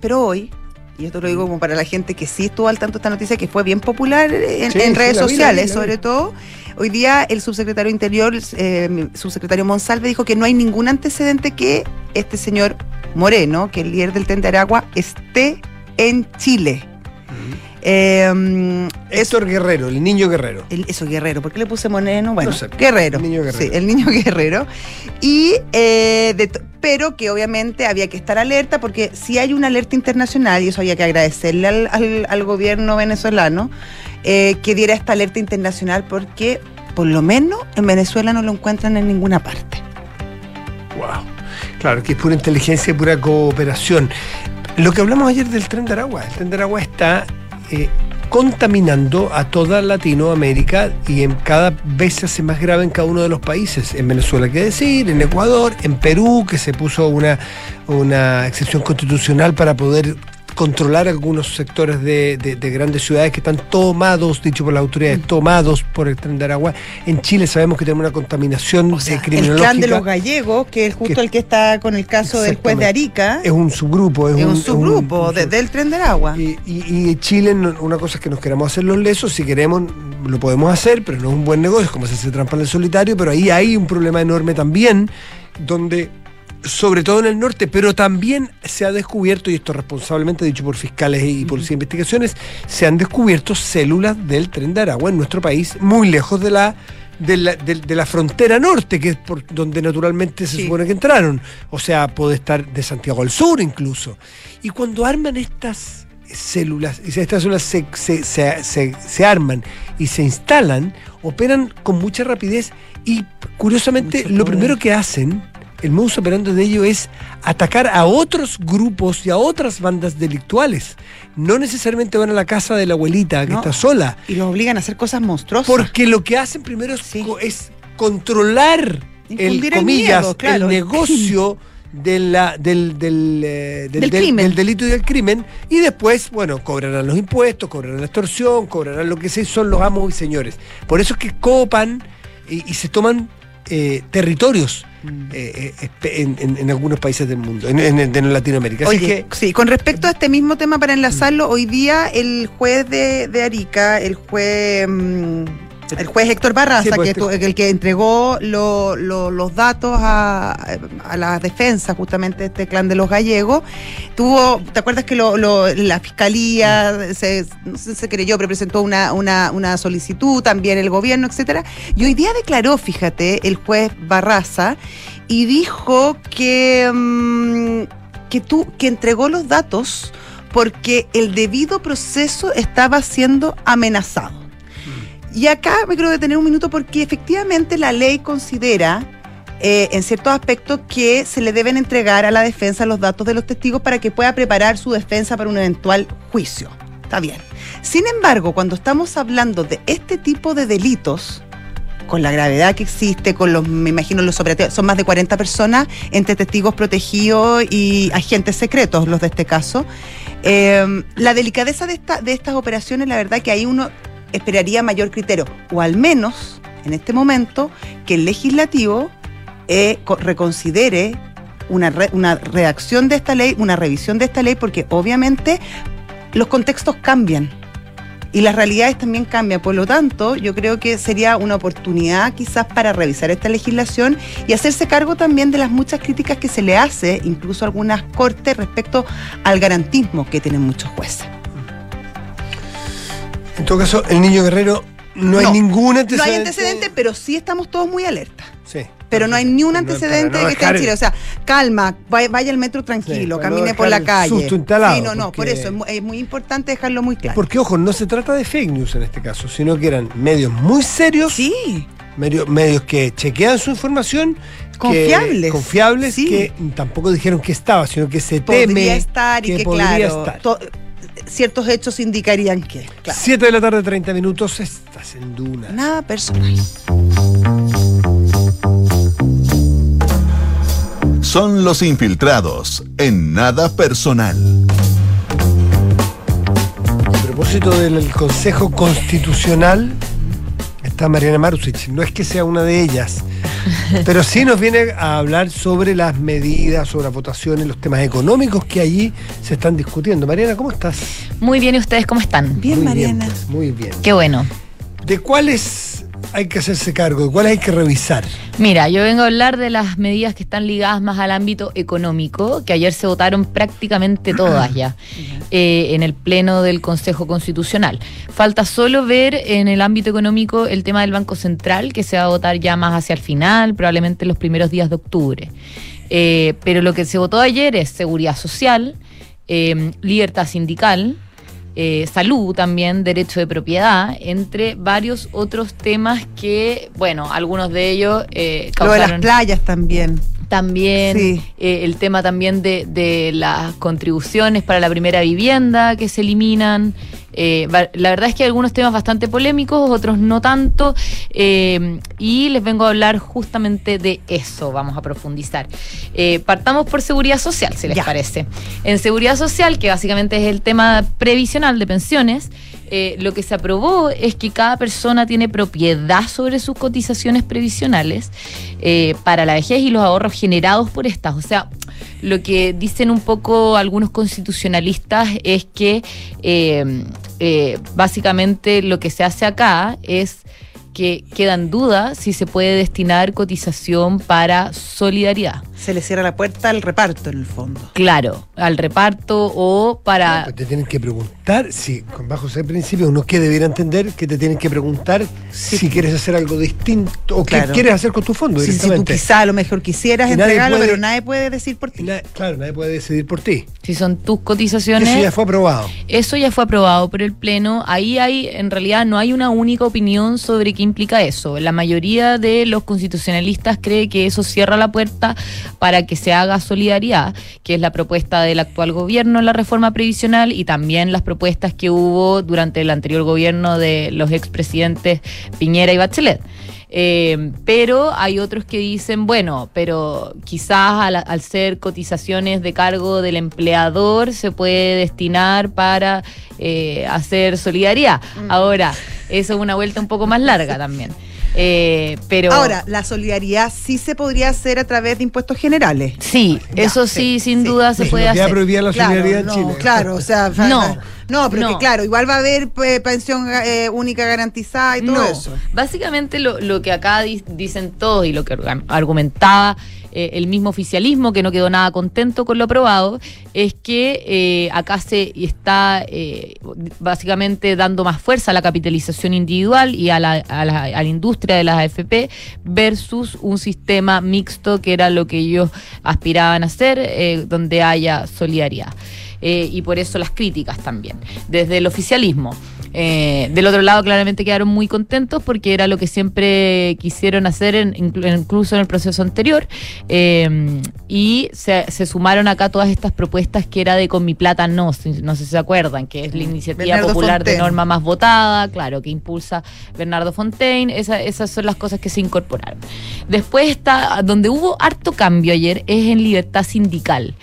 pero hoy, y esto lo digo como para la gente que sí estuvo al tanto de esta noticia, que fue bien popular en, Sí, en sí, redes vi, sociales, vi. sobre todo. Hoy día el subsecretario Interior, eh, subsecretario Monsalve, dijo que no hay ningún antecedente que este señor Moreno, que es el líder del Tren de Aragua, esté en Chile. Eh, es- Guerrero, el niño Guerrero. el- eso, Guerrero. ¿Por qué le puse Moreno? Bueno, No sé. Guerrero. El niño Guerrero. Sí, el niño Guerrero. Y, eh, de pero que obviamente había que estar alerta porque si hay una alerta internacional, y eso había que agradecerle al, al- gobierno venezolano, eh, que diera esta alerta internacional porque por lo menos en Venezuela no lo encuentran en ninguna parte. Wow. Claro, que es pura inteligencia y pura cooperación. Lo que hablamos ayer del tren de Aragua, el tren de Aragua está eh, contaminando a toda Latinoamérica y en cada vez se hace más grave en cada uno de los países. En Venezuela, qué decir, en Ecuador, en Perú, que se puso una, una excepción constitucional para poder controlar algunos sectores de, de- de grandes ciudades que están tomados, dicho por las autoridades, tomados por el tren de Aragua. En Chile sabemos que tenemos una contaminación O sea, eh, el clan de los gallegos, que es justo Que- el que está con el caso del juez de Arica, es un subgrupo. Es, es un, un, subgrupo un- de- del tren del agua. y, y- y Chile, una cosa es que nos queramos hacer los lesos, si queremos lo podemos hacer, pero no es un buen negocio, es como se hace trampa en el solitario, pero ahí hay un problema enorme también, donde, sobre todo en el norte, pero también se ha descubierto, y esto responsablemente dicho por fiscales y policía de investigaciones, se han descubierto células del tren de Aragua en nuestro país, muy lejos de la... De la, de- de la frontera norte, que es por donde naturalmente se Sí. supone que entraron. O sea, puede estar de Santiago al sur incluso. Y cuando arman estas células, y estas células se, se- se- se- se arman y se instalan, operan con mucha rapidez y curiosamente Mucho lo poder. primero que hacen, el modus operandi de ello es atacar a otros grupos y a otras bandas delictuales. No necesariamente van a la casa de la abuelita que No. está sola, Y los obligan a hacer cosas monstruosas. porque lo que hacen primero es, Sí. co- es controlar el, comillas, miedo, claro, el el negocio de la- del, del, eh, del- Del del- crimen. del delito y del crimen, y después, bueno, cobrarán los impuestos, cobrarán la extorsión, cobrarán lo que sea, son los amos y señores. Por eso es que copan y, y se toman eh, territorios Mm. eh, eh, en, en- en algunos países del mundo, en, Latinoamérica. Así Oye, que, sí, con respecto a este mismo tema para enlazarlo, hoy día el juez de, de Arica, el juez mm, el juez Héctor Barraza, Sí, pues, que tu- el que entregó lo- lo- los datos a, a la defensa justamente de este clan de los gallegos, tuvo, ¿te acuerdas que lo- la fiscalía se, no sé si se creyó, pero presentó una, una, una solicitud, también el gobierno, etcétera? Y hoy día declaró, fíjate, el juez Barraza y dijo que, mm, que, tú, que entregó los datos porque el debido proceso estaba siendo amenazado. Y acá me quiero detener un minuto porque efectivamente la ley considera eh, en ciertos aspectos que se le deben entregar a la defensa los datos de los testigos para que pueda preparar su defensa para un eventual juicio. Está bien. Sin embargo, cuando estamos hablando de este tipo de delitos, con la gravedad que existe, con los, me imagino, los operativos, son más de 40 personas entre testigos protegidos y agentes secretos, los de este caso. Eh, la delicadeza de, esta, de estas operaciones, la verdad que ahí uno esperaría mayor criterio, o al menos, en este momento, que el legislativo eh, co- reconsidere una, re- una redacción de esta ley, una revisión de esta ley, porque obviamente los contextos cambian. y las realidades también cambian. Por lo tanto, yo creo que sería una oportunidad quizás para revisar esta legislación y hacerse cargo también de las muchas críticas que se le hace, incluso algunas cortes, respecto al garantismo que tienen muchos jueces. En todo caso, el niño guerrero no, hay ningún antecedente. No hay antecedente, pero sí estamos todos muy alerta. Sí. Pero no hay ni un no- antecedente no de que esté en Chile. O sea, calma, vaya, al metro tranquilo, Sí, para no camine por la calle. susto instalado, sí, no, no, por eso es mu- es muy importante dejarlo muy claro. Porque, ojo, no se trata de fake news en este caso, sino que eran medios muy serios, Sí, medio- medios que chequean su información. que- Confiables. confiables, Sí. que tampoco dijeron que estaba, sino que se podría teme estar y que, podría claro, estar. To- ciertos hechos indicarían que. Claro. 7 de la tarde, 30 minutos, estás en Duna. Nada personal. Son los infiltrados en nada personal. A propósito del Consejo Constitucional, está Mariana Marusic. No es que sea una de ellas, pero sí nos viene a hablar sobre las medidas, sobre las votaciones, los temas económicos que allí se están discutiendo. Mariana, ¿cómo estás? Muy bien, ¿y ustedes cómo están? Bien, Muy Mariana. pues, muy bien. Qué bueno. ¿De cuáles hay que hacerse cargo? ¿De cuáles hay que revisar? Mira, yo vengo a hablar de las medidas que están ligadas más al ámbito económico, que ayer se votaron prácticamente todas ya eh, en el Pleno del Consejo Constitucional. Falta solo ver en el ámbito económico el tema del Banco Central, que se va a votar ya más hacia el final, probablemente en los primeros días de octubre. Eh, pero lo que se votó ayer es seguridad social, eh, libertad sindical, eh, salud también, derecho de propiedad, entre varios otros temas que, bueno, algunos de ellos eh, Lo de las playas también. también Sí. eh, el tema también de, de las contribuciones para la primera vivienda que se eliminan. Eh, la verdad es que hay algunos temas bastante polémicos, otros no tanto, eh, y les vengo a hablar justamente de eso, vamos a profundizar. Eh, partamos por seguridad social, si les Ya. parece. En seguridad social, que básicamente es el tema previsional de pensiones, eh, lo que se aprobó es que cada persona tiene propiedad sobre sus cotizaciones previsionales eh, para la vejez y los ahorros generados por estas. O sea, lo que dicen un poco algunos constitucionalistas es que eh, eh, básicamente lo que se hace acá es que queda en duda si se puede destinar cotización para solidaridad. Se le cierra la puerta al reparto en el fondo. Claro, al reparto o para... Pues te tienen que preguntar, si con bajo ese principio uno que debiera entender que te tienen que preguntar si quieres hacer algo distinto o Claro. qué quieres hacer con tu fondo Sí, si tú directamente. quizá a lo mejor quisieras entregarlo, puede- pero nadie puede decir por ti. na- claro, nadie puede decidir por ti. Si son tus cotizaciones... Eso ya fue aprobado. Eso ya fue aprobado por el Pleno. Ahí hay, en realidad, no hay una única opinión sobre qué implica eso. La mayoría de los constitucionalistas cree que eso cierra la puerta para que se haga solidaridad, que es la propuesta del actual gobierno en la reforma previsional y también las propuestas que hubo durante el anterior gobierno de los expresidentes Piñera y Bachelet. Eh, pero hay otros que dicen, bueno, pero quizás al, al ser cotizaciones de cargo del empleador se puede destinar para eh, hacer solidaridad. Ahora, eso es una vuelta un poco más larga también. Eh, pero Ahora, la solidaridad sí se podría hacer a través de impuestos generales. sí, Ya, eso sí, sí, sin sí. duda se puede no hacer. prohibida la solidaridad no, en Chile. claro, o sea, No, no, pero no. que claro, igual va a haber pues, pensión eh, única garantizada y todo No, eso. básicamente lo, lo que acá di- dicen todos y lo que argumentaba eh, el mismo oficialismo, que no quedó nada contento con lo aprobado, es que eh, acá se está eh, básicamente dando más fuerza a la capitalización individual y a la, a la- a la industria de las AFP versus un sistema mixto que era lo que ellos aspiraban a hacer, donde haya solidaridad. Y por eso las críticas también, desde el oficialismo. Eh, del otro lado, claramente quedaron muy contentos porque era lo que siempre quisieron hacer, en- incluso en el proceso anterior. Eh, y se, se sumaron acá todas estas propuestas que era de Con mi plata no, no sé si se acuerdan, que es la iniciativa Bernardo popular de norma más votada, claro, que impulsa Bernardo Fontaine. Esa- esas son las cosas que se incorporaron. Después está, donde hubo harto cambio ayer, es en libertad sindical.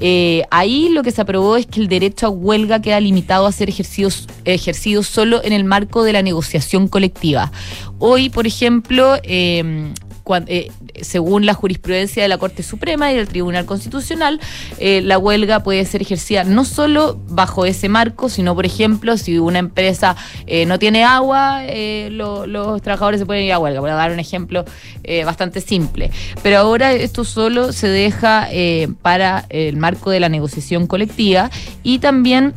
Eh, ahí lo que se aprobó es que el derecho a huelga queda limitado a ser ejercido, ejercido solo en el marco de la negociación colectiva. Hoy, por ejemplo, eh, cuan- eh, según la jurisprudencia de la Corte Suprema y del Tribunal Constitucional, eh, la huelga puede ser ejercida no solo bajo ese marco, sino, por ejemplo, si una empresa eh, no tiene agua, eh, lo- los trabajadores se pueden ir a huelga. Voy a dar un ejemplo bastante simple. Pero ahora esto solo se deja para el marco de la negociación colectiva y también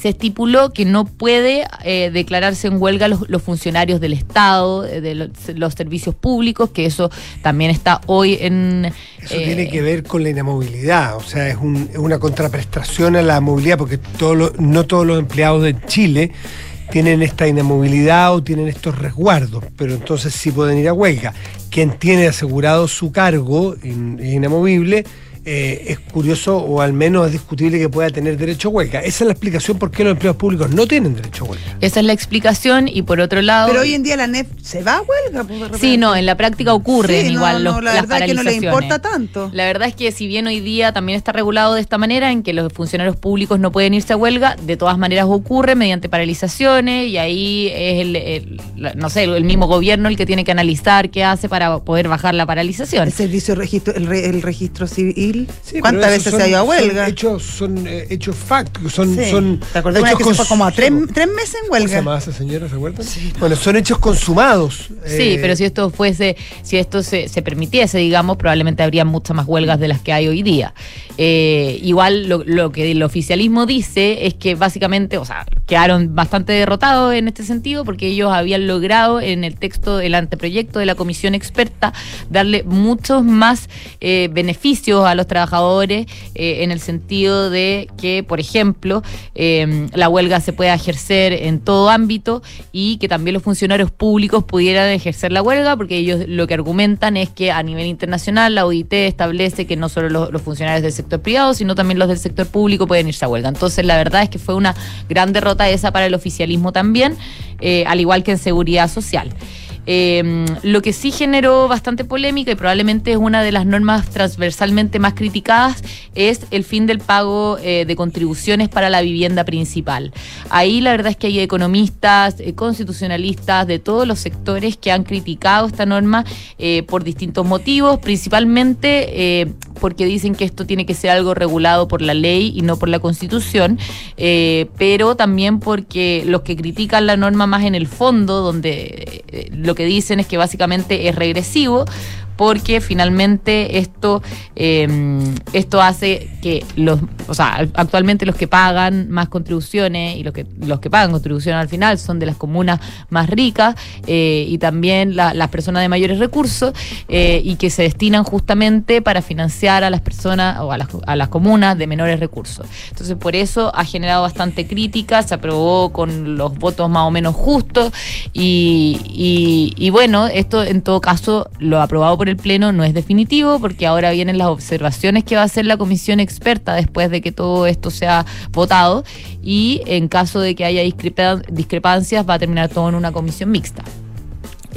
se estipuló que no puede eh, declararse en huelga los, los funcionarios del Estado, eh, de los, los servicios públicos, que eso también está hoy en... Eso eh, tiene que ver con la inamovilidad, o sea, es, un- es una contraprestación a la movilidad, porque todos los- no todos los empleados de Chile tienen esta inamovilidad o tienen estos resguardos, pero entonces sí pueden ir a huelga. Quien tiene asegurado su cargo in- inamovible, eh, es curioso o al menos es discutible que pueda tener derecho a huelga. Esa es la explicación por qué los empleados públicos no tienen derecho a huelga. Esa es la explicación y por otro lado... Pero hoy en día la NEF se va a huelga. pues, Sí, no, en la práctica ocurren Sí, no, igual no, los, la las verdad es que no le importa tanto. La verdad es que si bien hoy día también está regulado de esta manera, en que los funcionarios públicos no pueden irse a huelga, de todas maneras ocurre mediante paralizaciones y ahí es el, no sé, el mismo gobierno el que tiene que analizar qué hace para poder bajar la paralización. El servicio registro, el, re- el registro civil. Sí, ¿Cuántas veces se ha son- ido a son huelga? hechos, son eh, hechos fácticos, son, Sí. son ¿Te acordás una vez que se fue como a tres, tres meses en ¿Cómo se huelga? esa señora? ¿Se acuerdan? Bueno, son hechos consumados. Sí, eh, pero si esto fuese, si esto se, se permitiese, digamos, probablemente habría muchas más huelgas de las que hay hoy día. Eh, igual lo, lo que el oficialismo dice es que básicamente, o sea, quedaron bastante derrotados en este sentido porque ellos habían logrado en el texto del anteproyecto de la comisión experta darle muchos más eh, beneficios a los trabajadores eh, en el sentido de que, por ejemplo, eh, la huelga se pueda ejercer en todo ámbito y que también los funcionarios públicos pudieran ejercer la huelga, porque ellos lo que argumentan es que a nivel internacional la OIT establece que no solo los, los funcionarios del sector privado, sino también los del sector público pueden irse a huelga. Entonces, la verdad es que fue una gran derrota esa para el oficialismo también, eh, al igual que en seguridad social. Eh, lo que sí generó bastante polémica y probablemente es una de las normas transversalmente más criticadas es el fin del pago eh, de contribuciones para la vivienda principal. Ahí la verdad es que hay economistas, eh, constitucionalistas de todos los sectores que han criticado esta norma eh, por distintos motivos, principalmente porque dicen que esto tiene que ser algo regulado por la ley y no por la constitución, pero también porque los que critican la norma más en el fondo, donde lo que dicen es que básicamente es regresivo, porque finalmente esto, eh, esto hace que los, o sea, actualmente los que pagan más contribuciones y los que, los que pagan contribuciones al final son de las comunas más ricas eh, y también la- las personas de mayores recursos eh, y que se destinan justamente para financiar a las personas o a las, a las comunas de menores recursos. Entonces por eso ha generado bastante crítica, se aprobó con los votos más o menos justos y, y- bueno, esto en todo caso lo aprobado por el Pleno no es definitivo porque ahora vienen las observaciones que va a hacer la comisión experta después de que todo esto sea votado y en caso de que haya discrepa- discrepancias va a terminar todo en una comisión mixta.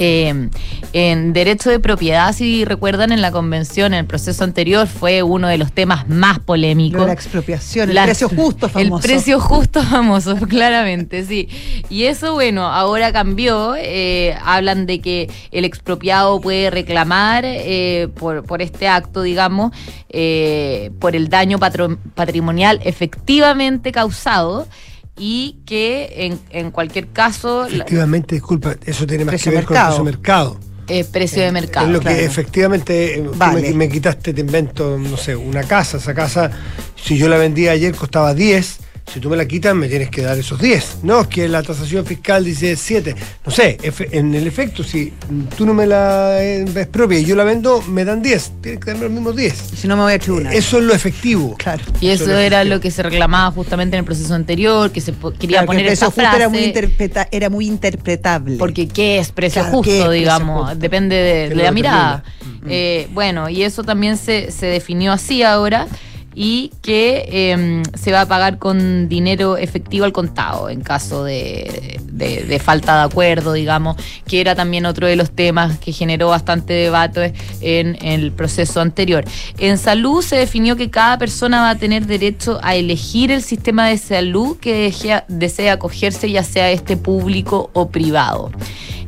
Eh, en derecho de propiedad, si recuerdan, en la convención, en el proceso anterior, fue uno de los temas más polémicos. la expropiación, el La- precio justo famoso. El precio justo famoso, claramente, sí. Y eso, bueno, ahora cambió. eh, hablan de que el expropiado puede reclamar eh, por, por este acto, digamos, eh, por el daño patrimonial efectivamente causado y que en, en cualquier caso la- Efectivamente, disculpa, eso tiene más que ver con el precio mercado. es precio de mercado. es lo claro. que efectivamente eh, Vale. me, me quitaste, te invento, no sé, una casa. Esa casa, si yo la vendía ayer, costaba 10. Si tú me la quitas, me tienes que dar esos 10. No, es que la tasación fiscal dice 7. No sé, en el efecto, si tú no me la eh, expropia y yo la vendo, me dan 10. Tienes que darme los mismos 10. Si no me voy a tribunal. Eso es lo efectivo. Claro. Y eso Eso es era efectivo. lo que se reclamaba justamente en el proceso anterior, que se quería Claro, que poner el esa precio justo frase. era muy, interpreta- era muy interpretable. Porque qué es precio Claro, ¿qué es justo, precio digamos, justo? depende de, Que la mirada. Eh, bueno, y eso también se, se definió así ahora y que eh, se va a pagar con dinero efectivo al contado en caso de falta de acuerdo, digamos, que era también otro de los temas que generó bastante debate en, el proceso anterior. En salud se definió que cada persona va a tener derecho a elegir el sistema de salud que desea, desea acogerse, ya sea este público o privado.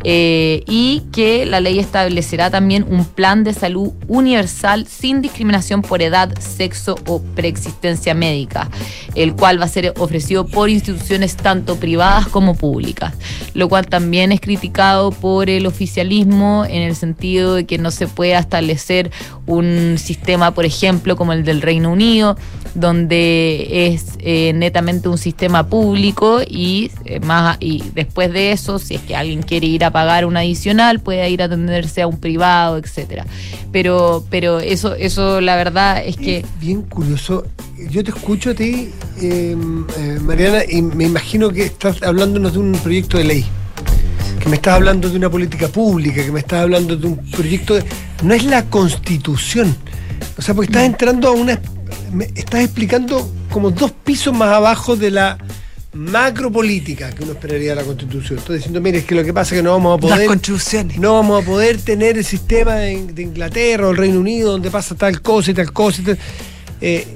Eh, y que la ley establecerá también un plan de salud universal sin discriminación por edad, sexo o preexistencia médica, el cual va a ser ofrecido por instituciones tanto privadas como públicas, lo cual también es criticado por el oficialismo en el sentido de que no se puede establecer un sistema, por ejemplo, como el del Reino Unido, donde es eh, netamente un sistema público y eh, más y después de eso, si es que alguien quiere ir a pagar un adicional, puede ir a atenderse a un privado, etcétera. Pero, pero eso, eso la verdad es que Bien curioso. Yo te escucho a ti, eh, eh, Mariana, y me imagino que estás hablándonos de un proyecto de ley. Que me estás hablando de una política pública, que me estás hablando de un proyecto de. No es la constitución. O sea, porque estás entrando a una. Me- estás explicando como dos pisos más abajo de la macropolítica que uno esperaría de la constitución. Estoy diciendo, mire, es que lo que pasa es que no vamos a Las poder. construcciones. No vamos a poder tener el sistema de, de Inglaterra o el Reino Unido donde pasa tal cosa y tal cosa. y tal. Eh,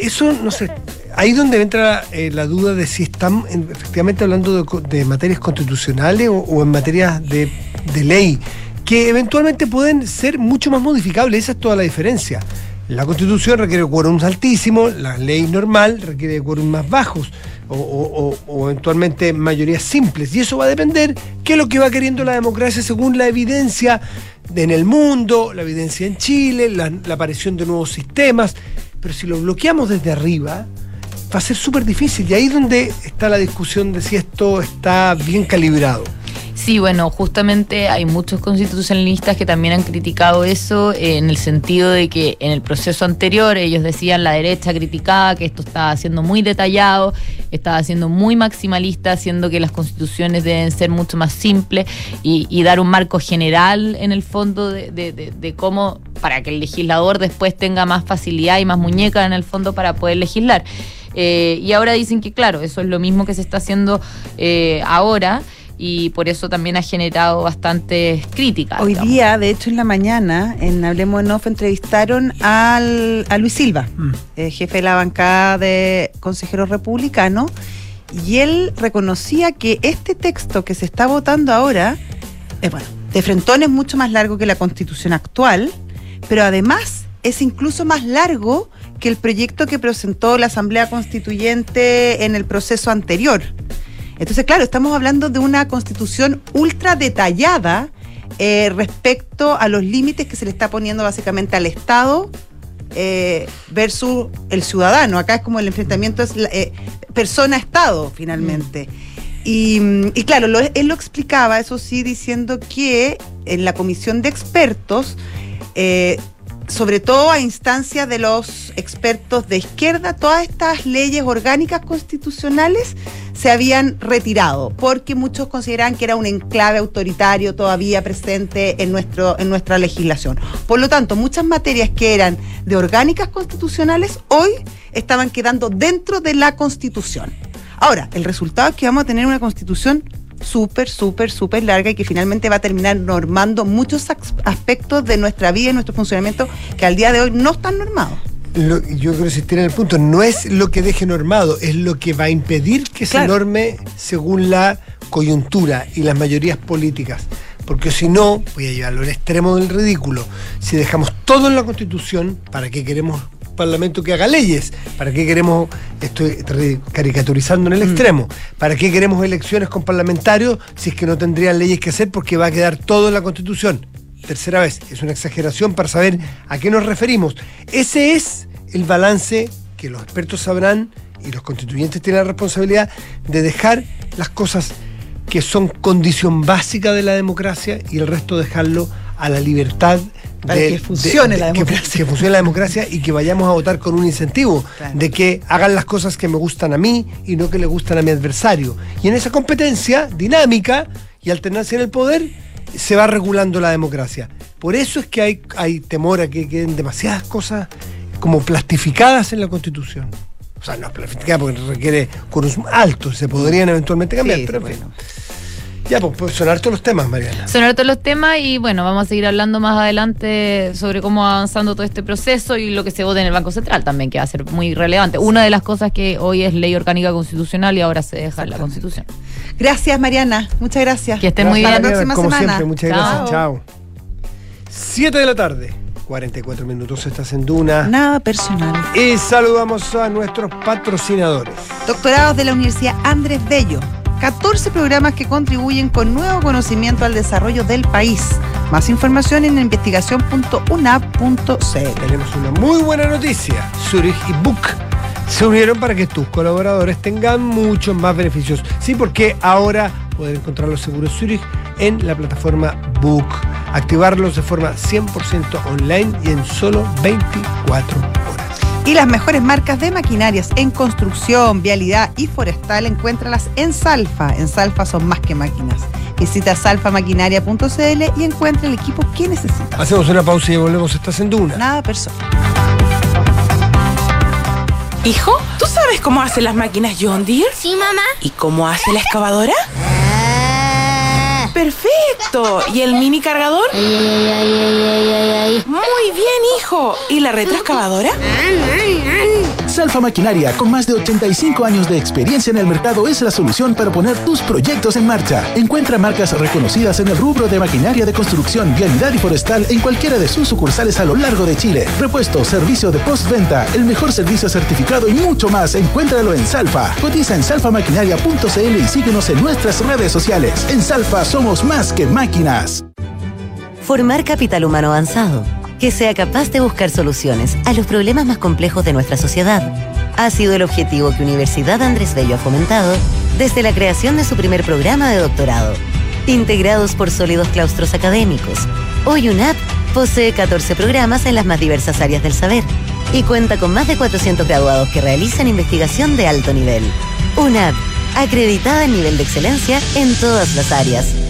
eso, no sé, ahí donde entra eh, la duda de si están en- efectivamente hablando de, de materias constitucionales o, o en materias de, de ley, que eventualmente pueden ser mucho más modificables. Esa es toda la diferencia. La constitución requiere quórums altísimos, la ley normal requiere quórums más bajos o, eventualmente mayorías simples. Y eso va a depender qué es lo que va queriendo la democracia según la evidencia en el mundo, la evidencia en Chile, la, la aparición de nuevos sistemas. Pero si lo bloqueamos desde arriba, va a ser súper difícil. Y ahí es donde está la discusión de si esto está bien calibrado. Sí, bueno, justamente hay muchos constitucionalistas que también han criticado eso eh, en el sentido de que en el proceso anterior ellos decían la derecha criticaba que esto estaba siendo muy detallado, estaba siendo muy maximalista, haciendo que las constituciones deben ser mucho más simples y, dar un marco general en el fondo de- de cómo para que el legislador después tenga más facilidad y más muñeca en el fondo para poder legislar. Eh, y ahora dicen que claro, eso es lo mismo que se está haciendo eh, ahora y por eso también ha generado bastantes críticas. Hoy digamos. día, de hecho, en la mañana, en Hablemos en Off, entrevistaron al, a Luis Silva, Mm. eh, jefe de la bancada de consejeros republicanos, y él reconocía que este texto que se está votando ahora, es bueno, de frentón es mucho más largo que la constitución actual, pero además es incluso más largo que el proyecto que presentó la Asamblea Constituyente en el proceso anterior. Entonces, claro, estamos hablando de una constitución ultra detallada eh, respecto a los límites que se le está poniendo básicamente al Estado eh, versus el ciudadano. Acá es como el enfrentamiento es eh, persona-Estado, finalmente. Y, mm, y claro, lo- él lo explicaba, eso sí, diciendo que en la comisión de expertos, sobre todo a instancia de los expertos de izquierda, todas estas leyes orgánicas constitucionales se habían retirado, porque muchos consideraban que era un enclave autoritario todavía presente en, nuestro, en nuestra legislación. Por lo tanto, muchas materias que eran de orgánicas constitucionales hoy estaban quedando dentro de la constitución. Ahora, el resultado es que vamos a tener una constitución súper, súper, súper larga y que finalmente va a terminar normando muchos aspectos de nuestra vida y nuestro funcionamiento que al día de hoy no están normados. Lo- yo quiero insistir en el punto, no es lo que deje normado, es lo que va a impedir que se norme según la coyuntura y las mayorías políticas. Porque si no, voy a llevarlo al extremo del ridículo. Si dejamos todo en la Constitución, ¿para qué queremos Parlamento que haga leyes? ¿Para qué queremos, estoy caricaturizando en el extremo, ¿para qué queremos elecciones con parlamentarios si es que no tendrían leyes que hacer porque va a quedar todo en la Constitución? Tercera vez, es una exageración para saber a qué nos referimos. Ese es el balance que los expertos sabrán y los constituyentes tienen la responsabilidad de dejar las cosas que son condición básica de la democracia y el resto dejarlo a la libertad Para que funcione la democracia. que funcione la democracia y que vayamos a votar con un incentivo Claro. de que hagan las cosas que me gustan a mí y no que le gustan a mi adversario. Y en esa competencia dinámica y alternancia en el poder se va regulando la democracia. Por eso es que hay, hay temor a que queden demasiadas cosas como plastificadas en la Constitución. O sea, no es plastificada porque requiere quórums altos, se podrían eventualmente cambiar, Sí, pero en sí, fin. bueno. Ya, pues, pues sonar todos los temas, Mariana. Sonar todos los temas y bueno, vamos a seguir hablando más adelante sobre cómo va avanzando todo este proceso y lo que se vote en el Banco Central también, que va a ser muy relevante. Una de las cosas que hoy es ley orgánica constitucional y ahora se deja en la Constitución. Gracias, Mariana. Muchas gracias. Que estén muy Hasta bien. la próxima Como semana. siempre, muchas Chao. gracias. Chao. 7 de la tarde, 44 minutos, estás en Duna. Nada personal. Y saludamos a nuestros patrocinadores. Doctorados de la Universidad Andrés Bello. 14 programas que contribuyen con nuevo conocimiento al desarrollo del país. Más información en investigación.unap.cl. Tenemos una muy buena noticia. Zurich y Book se unieron para que tus colaboradores tengan muchos más beneficios. Sí, porque ahora pueden encontrar los seguros Zurich en la plataforma Book. Activarlos de forma 100% online y en solo 24 horas. Y las mejores marcas de maquinarias en construcción, vialidad y forestal, encuéntralas en Salfa. En Salfa son más que máquinas. Visita salfamaquinaria.cl y encuentra el equipo que necesitas. Hacemos una pausa y volvemos. Estás en Duna. Nada personal. Hijo, ¿tú sabes cómo hacen las máquinas John Deere? Sí, mamá. ¿Y cómo hace la excavadora? ¡Perfecto! ¿Y el mini cargador? Muy bien, hijo. ¿Y la retroexcavadora? Salfa Maquinaria, con más de 85 años de experiencia en el mercado, es la solución para poner tus proyectos en marcha. Encuentra marcas reconocidas en el rubro de maquinaria de construcción, vialidad y forestal en cualquiera de sus sucursales a lo largo de Chile. Repuesto, servicio de postventa, el mejor servicio certificado y mucho más. Encuéntralo en Salfa. Cotiza en salfamaquinaria.cl y síguenos en nuestras redes sociales. En Salfa somos más que máquinas. Formar capital humano avanzado, que sea capaz de buscar soluciones a los problemas más complejos de nuestra sociedad, ha sido el objetivo que Universidad Andrés Bello ha fomentado desde la creación de su primer programa de doctorado. Integrados por sólidos claustros académicos, hoy UNAP posee 14 programas en las más diversas áreas del saber y cuenta con más de 400 graduados que realizan investigación de alto nivel. UNAP, acreditada en nivel de excelencia en todas las áreas.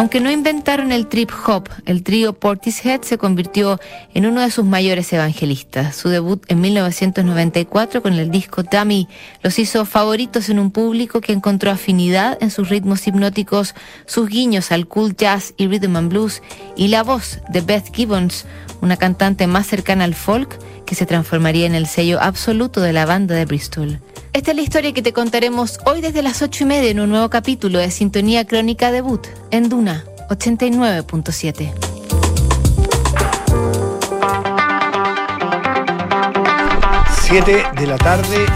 Aunque no inventaron el trip hop, el trío Portishead se convirtió en uno de sus mayores evangelistas. Su debut en 1994 con el disco Dummy los hizo favoritos en un público que encontró afinidad en sus ritmos hipnóticos, sus guiños al cool jazz y rhythm and blues y la voz de Beth Gibbons, una cantante más cercana al folk que se transformaría en el sello absoluto de la banda de Bristol. Esta es la historia que te contaremos hoy desde las ocho y media en un nuevo capítulo de Sintonía Crónica Debut en Duna 89.7. Siete de la tarde,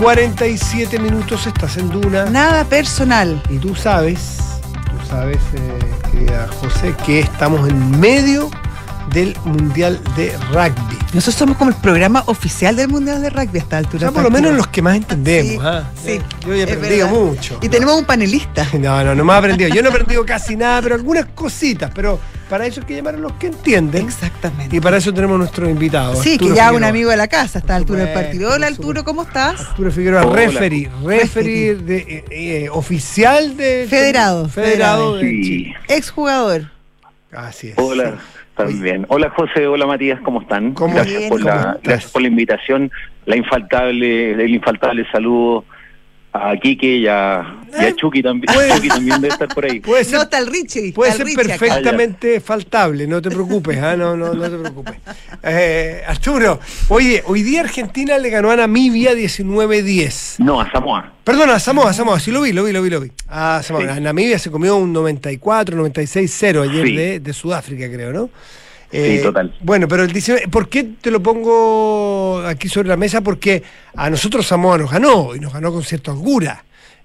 47 minutos, estás en Duna. Nada personal. Y tú sabes, tú sabes, eh, querida José, que estamos en medio del Mundial de Rugby. Nosotros somos como el programa oficial del Mundial de Rugby a esta altura. sea, por lo menos los que más entendemos. Sí, ah. sí, Yo he es aprendido mucho. Y tenemos un panelista. No, no, no me he aprendido. Yo no he aprendido casi nada, pero algunas cositas. Pero para eso hay que llamar a los que entienden. Exactamente. Y para eso tenemos nuestro invitado. Sí, que ya un Figueroa. amigo de la casa a esta altura del partido. Hola Arturo, ¿cómo estás? Arturo Figueroa, Hola. referee, referee de, eh, eh, oficial de Federado, federado de Sí. Chile. Exjugador. Así es. Hola, también. Hola José, hola Matías, ¿cómo están? ¿Cómo gracias, bien, por ¿cómo la, estás? gracias por la invitación, la infaltable, el infaltable saludo a Quique y a, y a Chucky también. Chucky también debe estar por ahí. Puede ser, No, está el Richie. puede ser acá. perfectamente faltable, no te preocupes, ¿ah? no, no, no te preocupes. Eh, Arturo, oye, hoy día Argentina le ganó a Namibia 19-10. No, a Samoa. Perdón, a Samoa, a Samoa, sí lo vi, lo vi, lo vi, lo vi. Ah, Samoa, Namibia se comió un 94, 96-0 ayer Sí. de, de Sudáfrica, creo, ¿no? Eh, Sí, total. Bueno, pero el 19, ¿por qué te lo pongo aquí sobre la mesa? Porque a nosotros Samoa nos ganó y nos ganó con cierta holgura.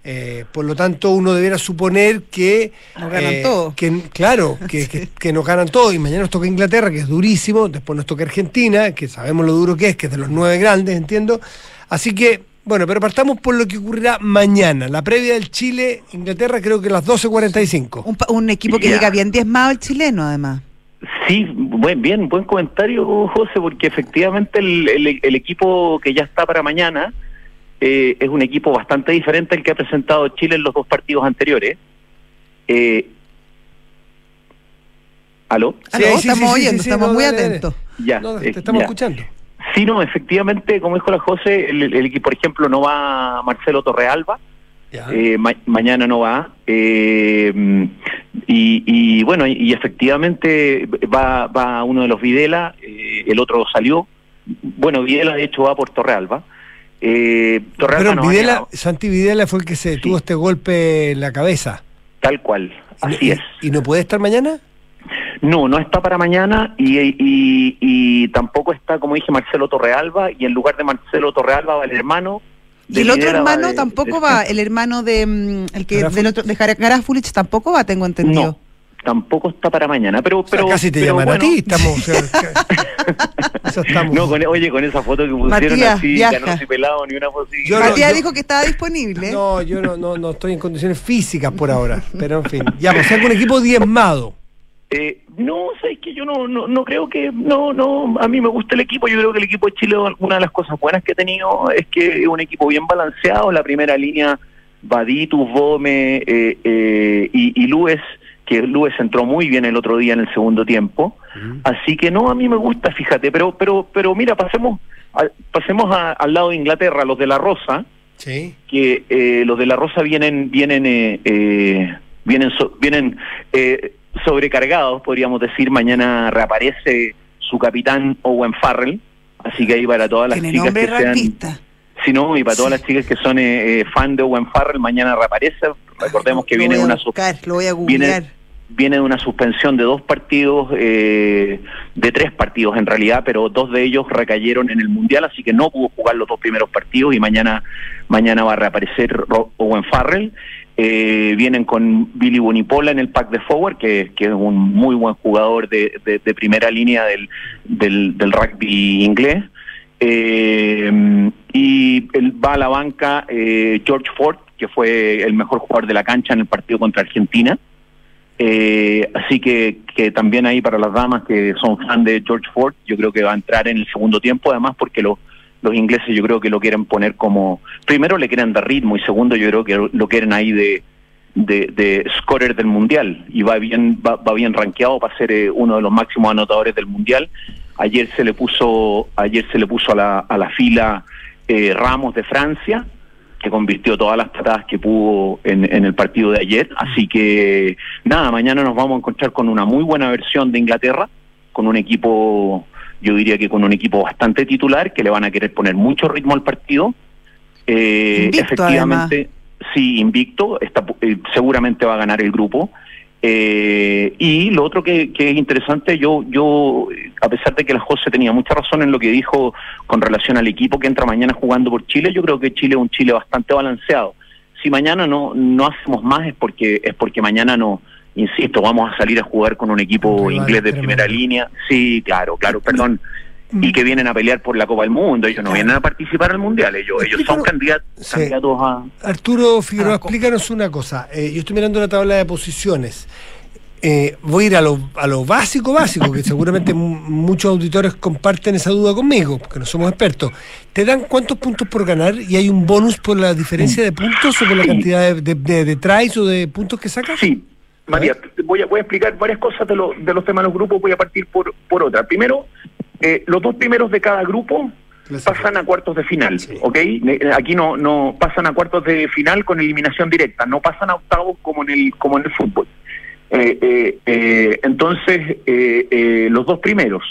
Eh, por lo tanto, uno debiera suponer que. Nos ganan eh, todo. Que, claro, que, que- que nos ganan todo. Y mañana nos toca Inglaterra, que es durísimo. Después nos toca Argentina, que sabemos lo duro que es, que es de los nueve grandes, entiendo. Así que, bueno, pero partamos por lo que ocurrirá mañana. La previa del Chile-Inglaterra, creo que a las 12.45. Un, pa- un equipo que Ya. llega bien diezmado el chileno, además. Sí, buen, bien, buen comentario, José, porque efectivamente el, el- el equipo que ya está para mañana eh, es un equipo bastante diferente al que ha presentado Chile en los dos partidos anteriores. Eh, ¿Aló? Aló, Sí, sí, estamos sí, oyendo, sí, estamos no, muy dale, dale. atentos. Ya, No, eh, te estamos ya. escuchando. Sí, no, efectivamente, como dijo la José, el, el equipo, por ejemplo, no va Marcelo Torrealba. Eh, ma- mañana no va. eh, y, y bueno, y, y efectivamente va, va uno de los Videla, eh, el otro salió. Bueno, Videla de hecho va por Torrealba. Eh, Torrealba Pero no Videla, Santi Videla fue el que se tuvo este golpe en la cabeza. tal cual, así ¿Y- es. ¿Y no puede estar mañana? No, no está para mañana y, y, y tampoco está, como dije, Marcelo Torrealba y en lugar de Marcelo Torrealba va el hermano. Y el otro hermano de- tampoco de- va, el hermano de mm, el que Garafulich. del otro de Garafulich tampoco va, tengo entendido. No, tampoco está para mañana, pero... O sea, pero casi te pero llaman a bueno. ti, estamos. o sea, que- eso estamos. No, con, oye, con esa foto que pusieron Matías, así, viaja. Canoso y pelado, ni una foto no- Matías yo- dijo que estaba disponible. No, yo no, no, no estoy en condiciones físicas por ahora. Pero en fin, ya, pues sea un equipo diezmado. Eh, no, sabes que yo no, no, no creo que, no, no, a mí me gusta el equipo, yo creo que el equipo de Chile, una de las cosas buenas que ha tenido es que es un equipo bien balanceado, la primera línea, Baditus, Bome eh, eh, y, y Lues, que Lues entró muy bien el otro día en el segundo tiempo, así que no, a mí me gusta, fíjate, pero, pero, pero mira, pasemos, al- pasemos a- al lado de Inglaterra, los de la Rosa, Sí. que eh, los de la Rosa vienen vienen eh, eh, vienen so- vienen eh, sobrecargados podríamos decir mañana reaparece su capitán Owen Farrell así que ahí para todas las Tiene chicas que sean rapista. si no y para todas las chicas que son eh, eh, fan de Owen Farrell mañana reaparece recordemos que Lo viene una buscar, lo voy a googlear. viene, viene de una suspensión de dos partidos, eh, de tres partidos en realidad, pero dos de ellos recayeron en el Mundial, así que no pudo jugar los dos primeros partidos y mañana, mañana va a reaparecer Ro- Owen Farrell. Eh, vienen con Billy Bonipola en el pack de forward, que, que es un muy buen jugador de, de- primera línea del, del, del rugby inglés. Eh, y va a la banca eh, George Ford, que fue el mejor jugador de la cancha en el partido contra Argentina. Eh, así que, que también ahí para las damas que son fan de George Ford, yo creo que va a entrar en el segundo tiempo, además porque los los ingleses yo creo que lo quieren poner como, primero le quieren dar ritmo y segundo yo creo que lo quieren ahí de, de, scorer del mundial y va bien, va, va bien rankeado para ser eh, uno de los máximos anotadores del mundial. Ayer se le puso, ayer se le puso a la, a la fila eh, Ramos de Francia, que convirtió todas las patadas que pudo en, en el partido de ayer. Así que nada, mañana nos vamos a encontrar con una muy buena versión de Inglaterra, con un equipo, yo diría que con un equipo bastante titular, que le van a querer poner mucho ritmo al partido. Eh, Invicto, efectivamente, sí, invicto, está, eh, seguramente va a ganar el grupo. Eh, y lo otro que, que es interesante, yo, yo, eh, a pesar de que la José tenía mucha razón en lo que dijo con relación al equipo que entra mañana jugando por Chile, yo creo que Chile es un Chile bastante balanceado. Si mañana no, no hacemos más es porque, es porque mañana no, insisto, vamos a salir a jugar con un equipo inglés de tremendo. primera línea. Sí, claro, claro, perdón. Y que vienen a pelear por la Copa del Mundo, ellos no vienen a participar al Mundial, ellos, ellos son candidatos, Sí. candidatos a... Arturo Figueroa, explícanos una cosa. Eh, yo estoy mirando la tabla de posiciones. Eh, voy a ir a lo, a lo básico, básico, que seguramente mu- muchos auditores comparten esa duda conmigo, porque no somos expertos. ¿Te dan cuántos puntos por ganar y hay un bonus por la diferencia de puntos o por la cantidad de, de, de- de tries o de puntos que sacas? Sí, María, te voy a, voy a explicar varias cosas de, lo- de los temas de los grupos, voy a partir por, por otra. Primero, eh, los dos primeros de cada grupo pasan a cuartos de final, ¿ok? Ne- Aquí no, no pasan a cuartos de final con eliminación directa, no pasan a octavos como en el, como en el fútbol. Eh, eh, eh, entonces, eh, eh, los dos primeros.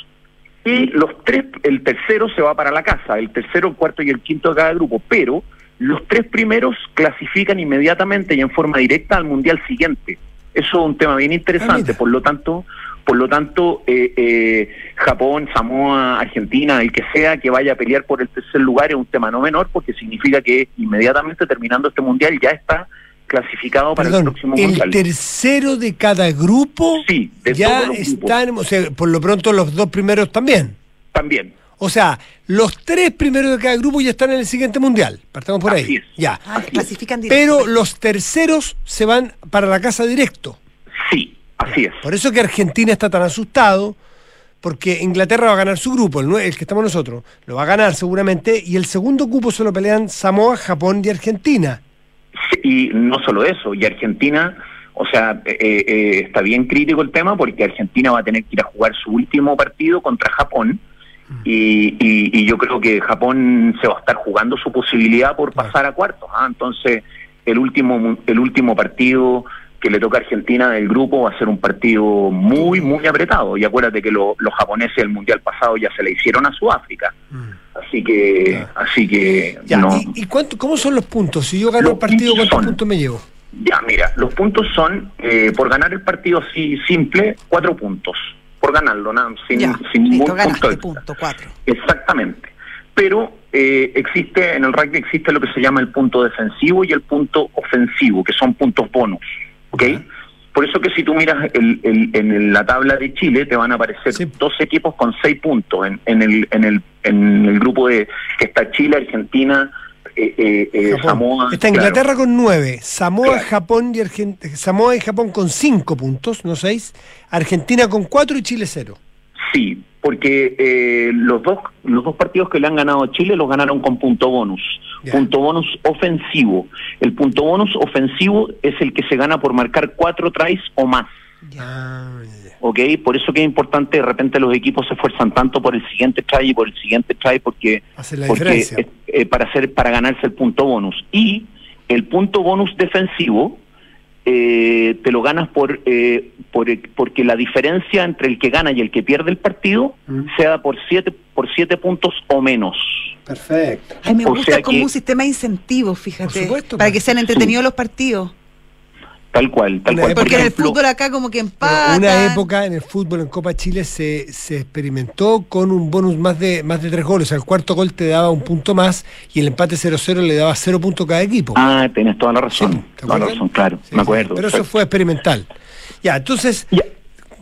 Y los tres, el tercero se va para la casa, el tercero, el cuarto y el quinto de cada grupo, pero los tres primeros clasifican inmediatamente y en forma directa al mundial siguiente. Eso es un tema bien interesante, por lo tanto, por lo tanto, eh, eh, Japón, Samoa, Argentina, el que sea que vaya a pelear por el tercer lugar es un tema no menor porque significa que inmediatamente terminando este mundial ya está clasificado para el próximo el mundial. tercero de cada grupo Sí, de ya todos los grupos. están, o sea, por lo pronto los dos primeros también. También. O sea, los tres primeros de cada grupo ya están en el siguiente mundial. Partamos por ahí. Ya. Ah, clasifican directo. Pero los terceros se van para la casa directo. Sí, así es. Por eso que Argentina está tan asustado, porque Inglaterra va a ganar su grupo, el, el que estamos nosotros, lo va a ganar seguramente, y el segundo cupo se lo pelean Samoa, Japón y Argentina. Sí, Y no solo eso, y Argentina, o sea, eh, eh, está bien crítico el tema porque Argentina va a tener que ir a jugar su último partido contra Japón. Y, y- y yo creo que Japón se va a estar jugando su posibilidad por pasar a cuartos. ¿ah? Entonces, el último, el último partido que le toca a Argentina del grupo va a ser un partido muy, muy apretado. Y acuérdate que lo- los japoneses el mundial pasado ya se le hicieron a Sudáfrica. Así que, así que Ya, no. ¿Y, y cuánto, cómo son los puntos? Si yo gano Los el partido, ¿cuántos son- puntos me llevo? Ya, mira, los puntos son, eh, por ganar el partido así simple, cuatro puntos. Por ganarlo, nada, sin, Ya, sin ningún listo, punto extra. punto, cuatro. Exactamente. Pero eh, existe, en el rugby existe lo que se llama el punto defensivo y el punto ofensivo, que son puntos bonus. ¿Ok? Por eso que si tú miras el- el- en la tabla de Chile, te van a aparecer dos equipos con seis puntos en, en el, en, el, en el grupo de que está Chile, Argentina, eh, eh, eh. Samoa. Está claro. Inglaterra con nueve, Samoa, Japón y Argen- Samoa y Japón con cinco puntos, no seis, Argentina con cuatro y Chile cero. Sí, porque eh, los dos los dos partidos que le han ganado a Chile los ganaron con punto bonus. Punto bonus ofensivo. El punto bonus ofensivo es el que se gana por marcar cuatro tries o más. ¿Ok? Por eso que es importante, de repente los equipos se esfuerzan tanto por el siguiente try y por el siguiente try porque, Hace la porque diferencia. eh, eh, para hacer para ganarse el punto bonus. Y el punto bonus defensivo eh, te lo ganas por, eh, por porque la diferencia entre el que gana y el que pierde el partido sea por siete por siete puntos o menos. Perfecto. Ay, me O gusta sea como que- un sistema de incentivos, fíjate. supuesto, para pues. que sean entretenidos los partidos. Tal cual, tal Una cual. Por Porque en el fútbol acá como que Pero empatan. una época en el fútbol en Copa Chile se, se experimentó con un bonus más de más de tres goles. O sea, el cuarto gol te daba un punto más y el empate 0-0 le daba cero puntos cada equipo. Ah, tenés toda la razón. ¿te toda la razón, claro. Sí, me acuerdo. Pero eso fue experimental. Ya, entonces.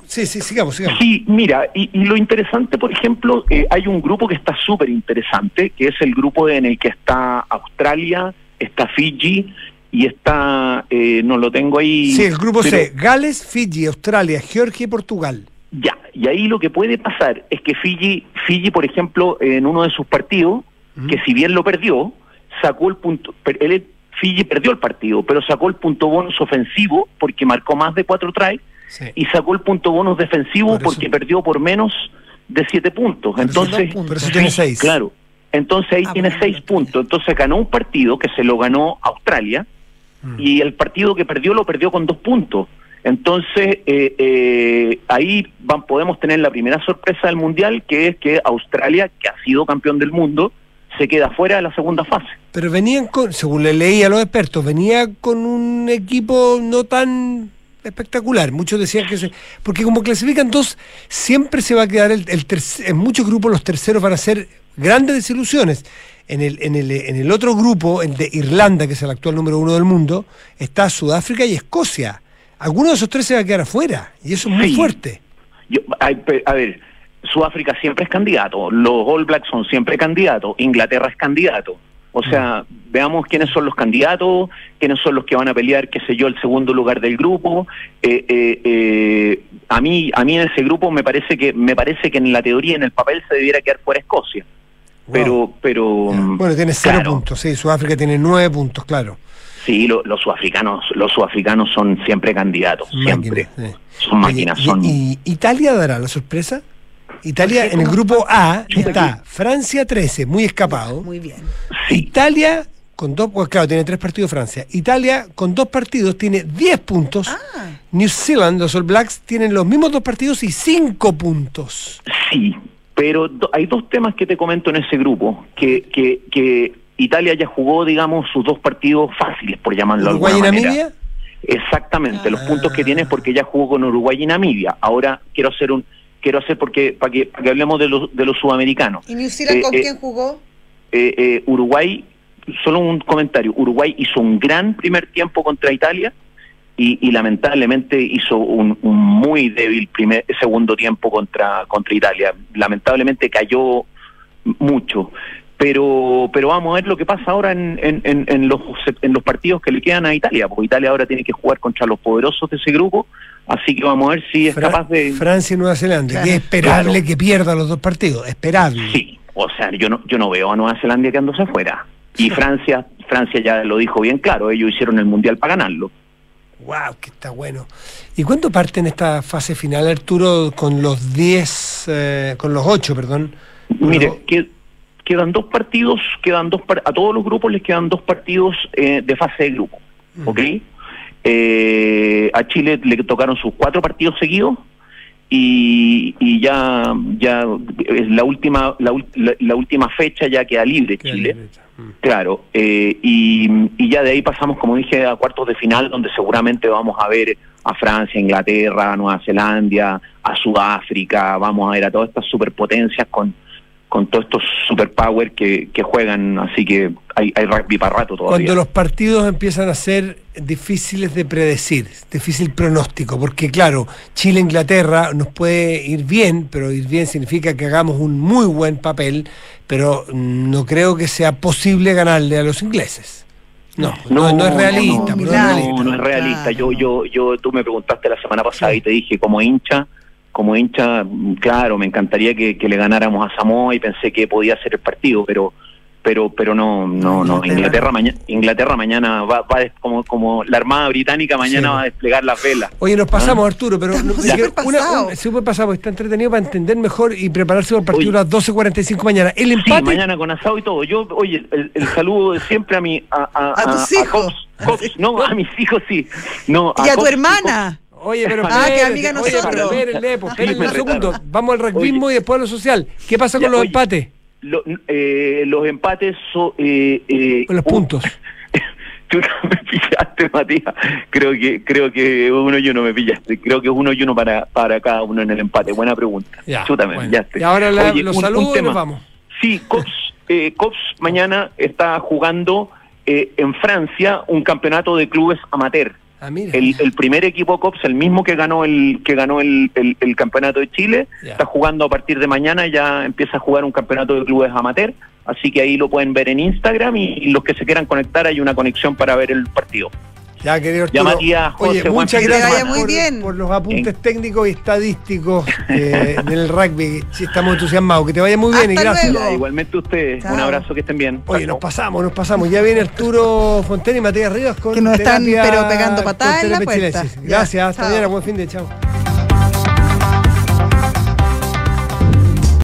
Sí, sí, sigamos, sigamos. Sí, mira, y, y lo interesante, por ejemplo, eh, hay un grupo que está súper interesante, que es el grupo en el que está Australia, está Fiji y está, eh, no lo tengo ahí. Sí, el grupo pero- C: Gales, Fiji, Australia, Georgia y Portugal. Ya, y ahí lo que puede pasar es que Fiji, Fiji por ejemplo, en uno de sus partidos, que si bien lo perdió, sacó el punto, per- él, Fiji perdió el partido, pero sacó el punto bonus ofensivo porque marcó más de cuatro tries y sacó el punto bonus defensivo porque perdió por menos de siete puntos. Entonces, Por eso tiene sí, seis. Claro. Entonces ahí tiene seis puntos. Entonces ganó un partido que se lo ganó Australia y el partido que perdió lo perdió con dos puntos. Entonces eh, eh, ahí van, podemos tener la primera sorpresa del mundial, que es que Australia, que ha sido campeón del mundo, se queda fuera de la segunda fase. Pero venían con, según le leí a los expertos, venía con un equipo no tan espectacular. Muchos decían que se. Porque como clasifican dos, siempre se va a quedar el, el terc- En muchos grupos los terceros van a ser grandes desilusiones. En el, en, el, en el otro grupo, el de Irlanda, que es el actual número uno del mundo, está Sudáfrica y Escocia. Alguno de esos tres se va a quedar afuera. Y eso es muy Sí. fuerte. Yo, pe- a ver, Sudáfrica siempre es candidato, los All Blacks son siempre candidatos, Inglaterra es candidato. O sea, veamos quiénes son los candidatos, quiénes son los que van a pelear, qué sé yo, el segundo lugar del grupo. Eh, eh, eh, a mí, a mí en ese grupo me parece que, me parece que en la teoría, en el papel, se debiera quedar fuera Escocia. Pero, pero, Bueno, tiene cero claro. puntos. Sí, Sudáfrica tiene nueve puntos, claro. sí, lo- los sudafricanos, los sudafricanos son siempre candidatos, siempre. Sí. Son máquinas, Oye, son. ¿Y, y Italia dará la sorpresa? Italia en el grupo A está Francia 13, muy escapado. Muy bien. Italia con dos, pues claro, tiene tres partidos Francia. Italia con dos partidos tiene 10 puntos. Ah. New Zealand, los All Blacks, tienen los mismos dos partidos y 5 puntos. Sí, pero do- hay dos temas que te comento en ese grupo, que, que, que Italia ya jugó, digamos, sus dos partidos fáciles, por llamarlo de Uruguay y alguna manera. Namibia. Exactamente, los puntos que tiene es porque ya jugó con Uruguay y Namibia. Ahora quiero hacer un quiero hacer porque para que, para que hablemos de los de los sudamericanos. ¿Y New Zealand Eh, con eh, quién jugó? eh, eh, Uruguay, solo un comentario, Uruguay hizo un gran primer tiempo contra Italia y, y lamentablemente hizo un, un muy débil primer segundo tiempo contra, contra Italia. Lamentablemente cayó mucho. Pero pero vamos a ver lo que pasa ahora en, en, en, en los, en los partidos que le quedan a Italia, porque Italia ahora tiene que jugar contra los poderosos de ese grupo, así que vamos a ver si es Fra- capaz de... Francia y Nueva Zelanda, Claro. es esperable Claro. que pierda los dos partidos. Esperable. Sí, o sea, yo no, yo no veo a Nueva Zelanda quedándose afuera. Y Francia, Francia ya lo dijo bien claro, ellos hicieron el mundial para ganarlo. Wow, que está bueno. ¿Y cuánto parte en esta fase final, Arturo, con los 10, eh, con los 8, perdón? Mire, que, quedan dos partidos, quedan dos par- a todos los grupos les quedan dos partidos eh, de fase de grupo, ¿ok? Eh, a Chile le tocaron sus cuatro partidos seguidos y, y ya ya es la última la, la- la última fecha ya queda libre Chile. Claro, eh, y, y ya de ahí pasamos, como dije, a cuartos de final, donde seguramente vamos a ver a Francia, Inglaterra, Nueva Zelanda, a Sudáfrica, vamos a ver a todas estas superpotencias con, con todos estos superpower que, que juegan, así que hay, hay rugby para rato todavía. Cuando los partidos empiezan a ser difíciles de predecir, difícil pronóstico, porque claro, Chile-Inglaterra nos puede ir bien, pero ir bien significa que hagamos un muy buen papel, pero no creo que sea posible ganarle a los ingleses. No, no, no es realista. No, no es realista. no, no es realista. Yo, yo, yo, tú me preguntaste la semana pasada y te dije, como hincha, como hincha, mm, claro, me encantaría que, que le ganáramos a Samoa y pensé que podía ser el partido, pero pero pero no no no Inglaterra mañana Inglaterra mañana va, va como como la Armada Británica mañana Sí. va a desplegar las velas Oye, nos pasamos, Arturo, pero no- una, un- súper pasado, está entretenido para entender mejor y prepararse para el partido a las 12.45 mañana. El Sí, empate. mañana con asado y todo. Yo, oye, el, el saludo de siempre a mi a, a, A tus hijos. Cops, Cops, no, a mis hijos sí. No, Y a tu Cops hermana. Oye, pero Ah, que amiga de oye, pero nosotros. espérenle, pues, espérenle un segundo. Vamos al rugbyismo y después a lo social. ¿Qué pasa con Ya, los oye. empates? Lo- eh, los empates son... Eh, eh, Con los puntos. Tú no me pillaste, Matías. Creo que creo que uno y uno me pillaste. Creo que es uno y uno para, para cada uno en el empate. Buena pregunta. Ya, Chútame, bueno. ya esté. Y ahora la- Oye, los un- un saludos y tema. nos vamos. Sí, Cops, eh, Cops mañana está jugando eh, en Francia un campeonato de clubes amateur. Ah. El, el primer equipo Cops, el mismo que ganó el que ganó el, el- el campeonato de Chile, está jugando a partir de mañana, ya empieza a jugar un campeonato de clubes amateur, así que ahí lo pueden ver en Instagram y, y los que se quieran conectar hay una conexión para ver el partido. Ya, querido Ya, Arturo. Matías, José, Oye, muchas gracias semana. por, muy bien. por los apuntes técnicos y estadísticos eh, del rugby. Sí, estamos entusiasmados. Que te vaya muy bien y gracias. luego. Ya, igualmente ustedes, Chao. un abrazo, que estén bien. Oye, nos pasamos, nos pasamos. Ya viene Arturo Fontena y Matías Rivas con Que nos están, terapia- pero pegando patadas en la puerta. Ya, Gracias, hasta mañana, buen fin de chao.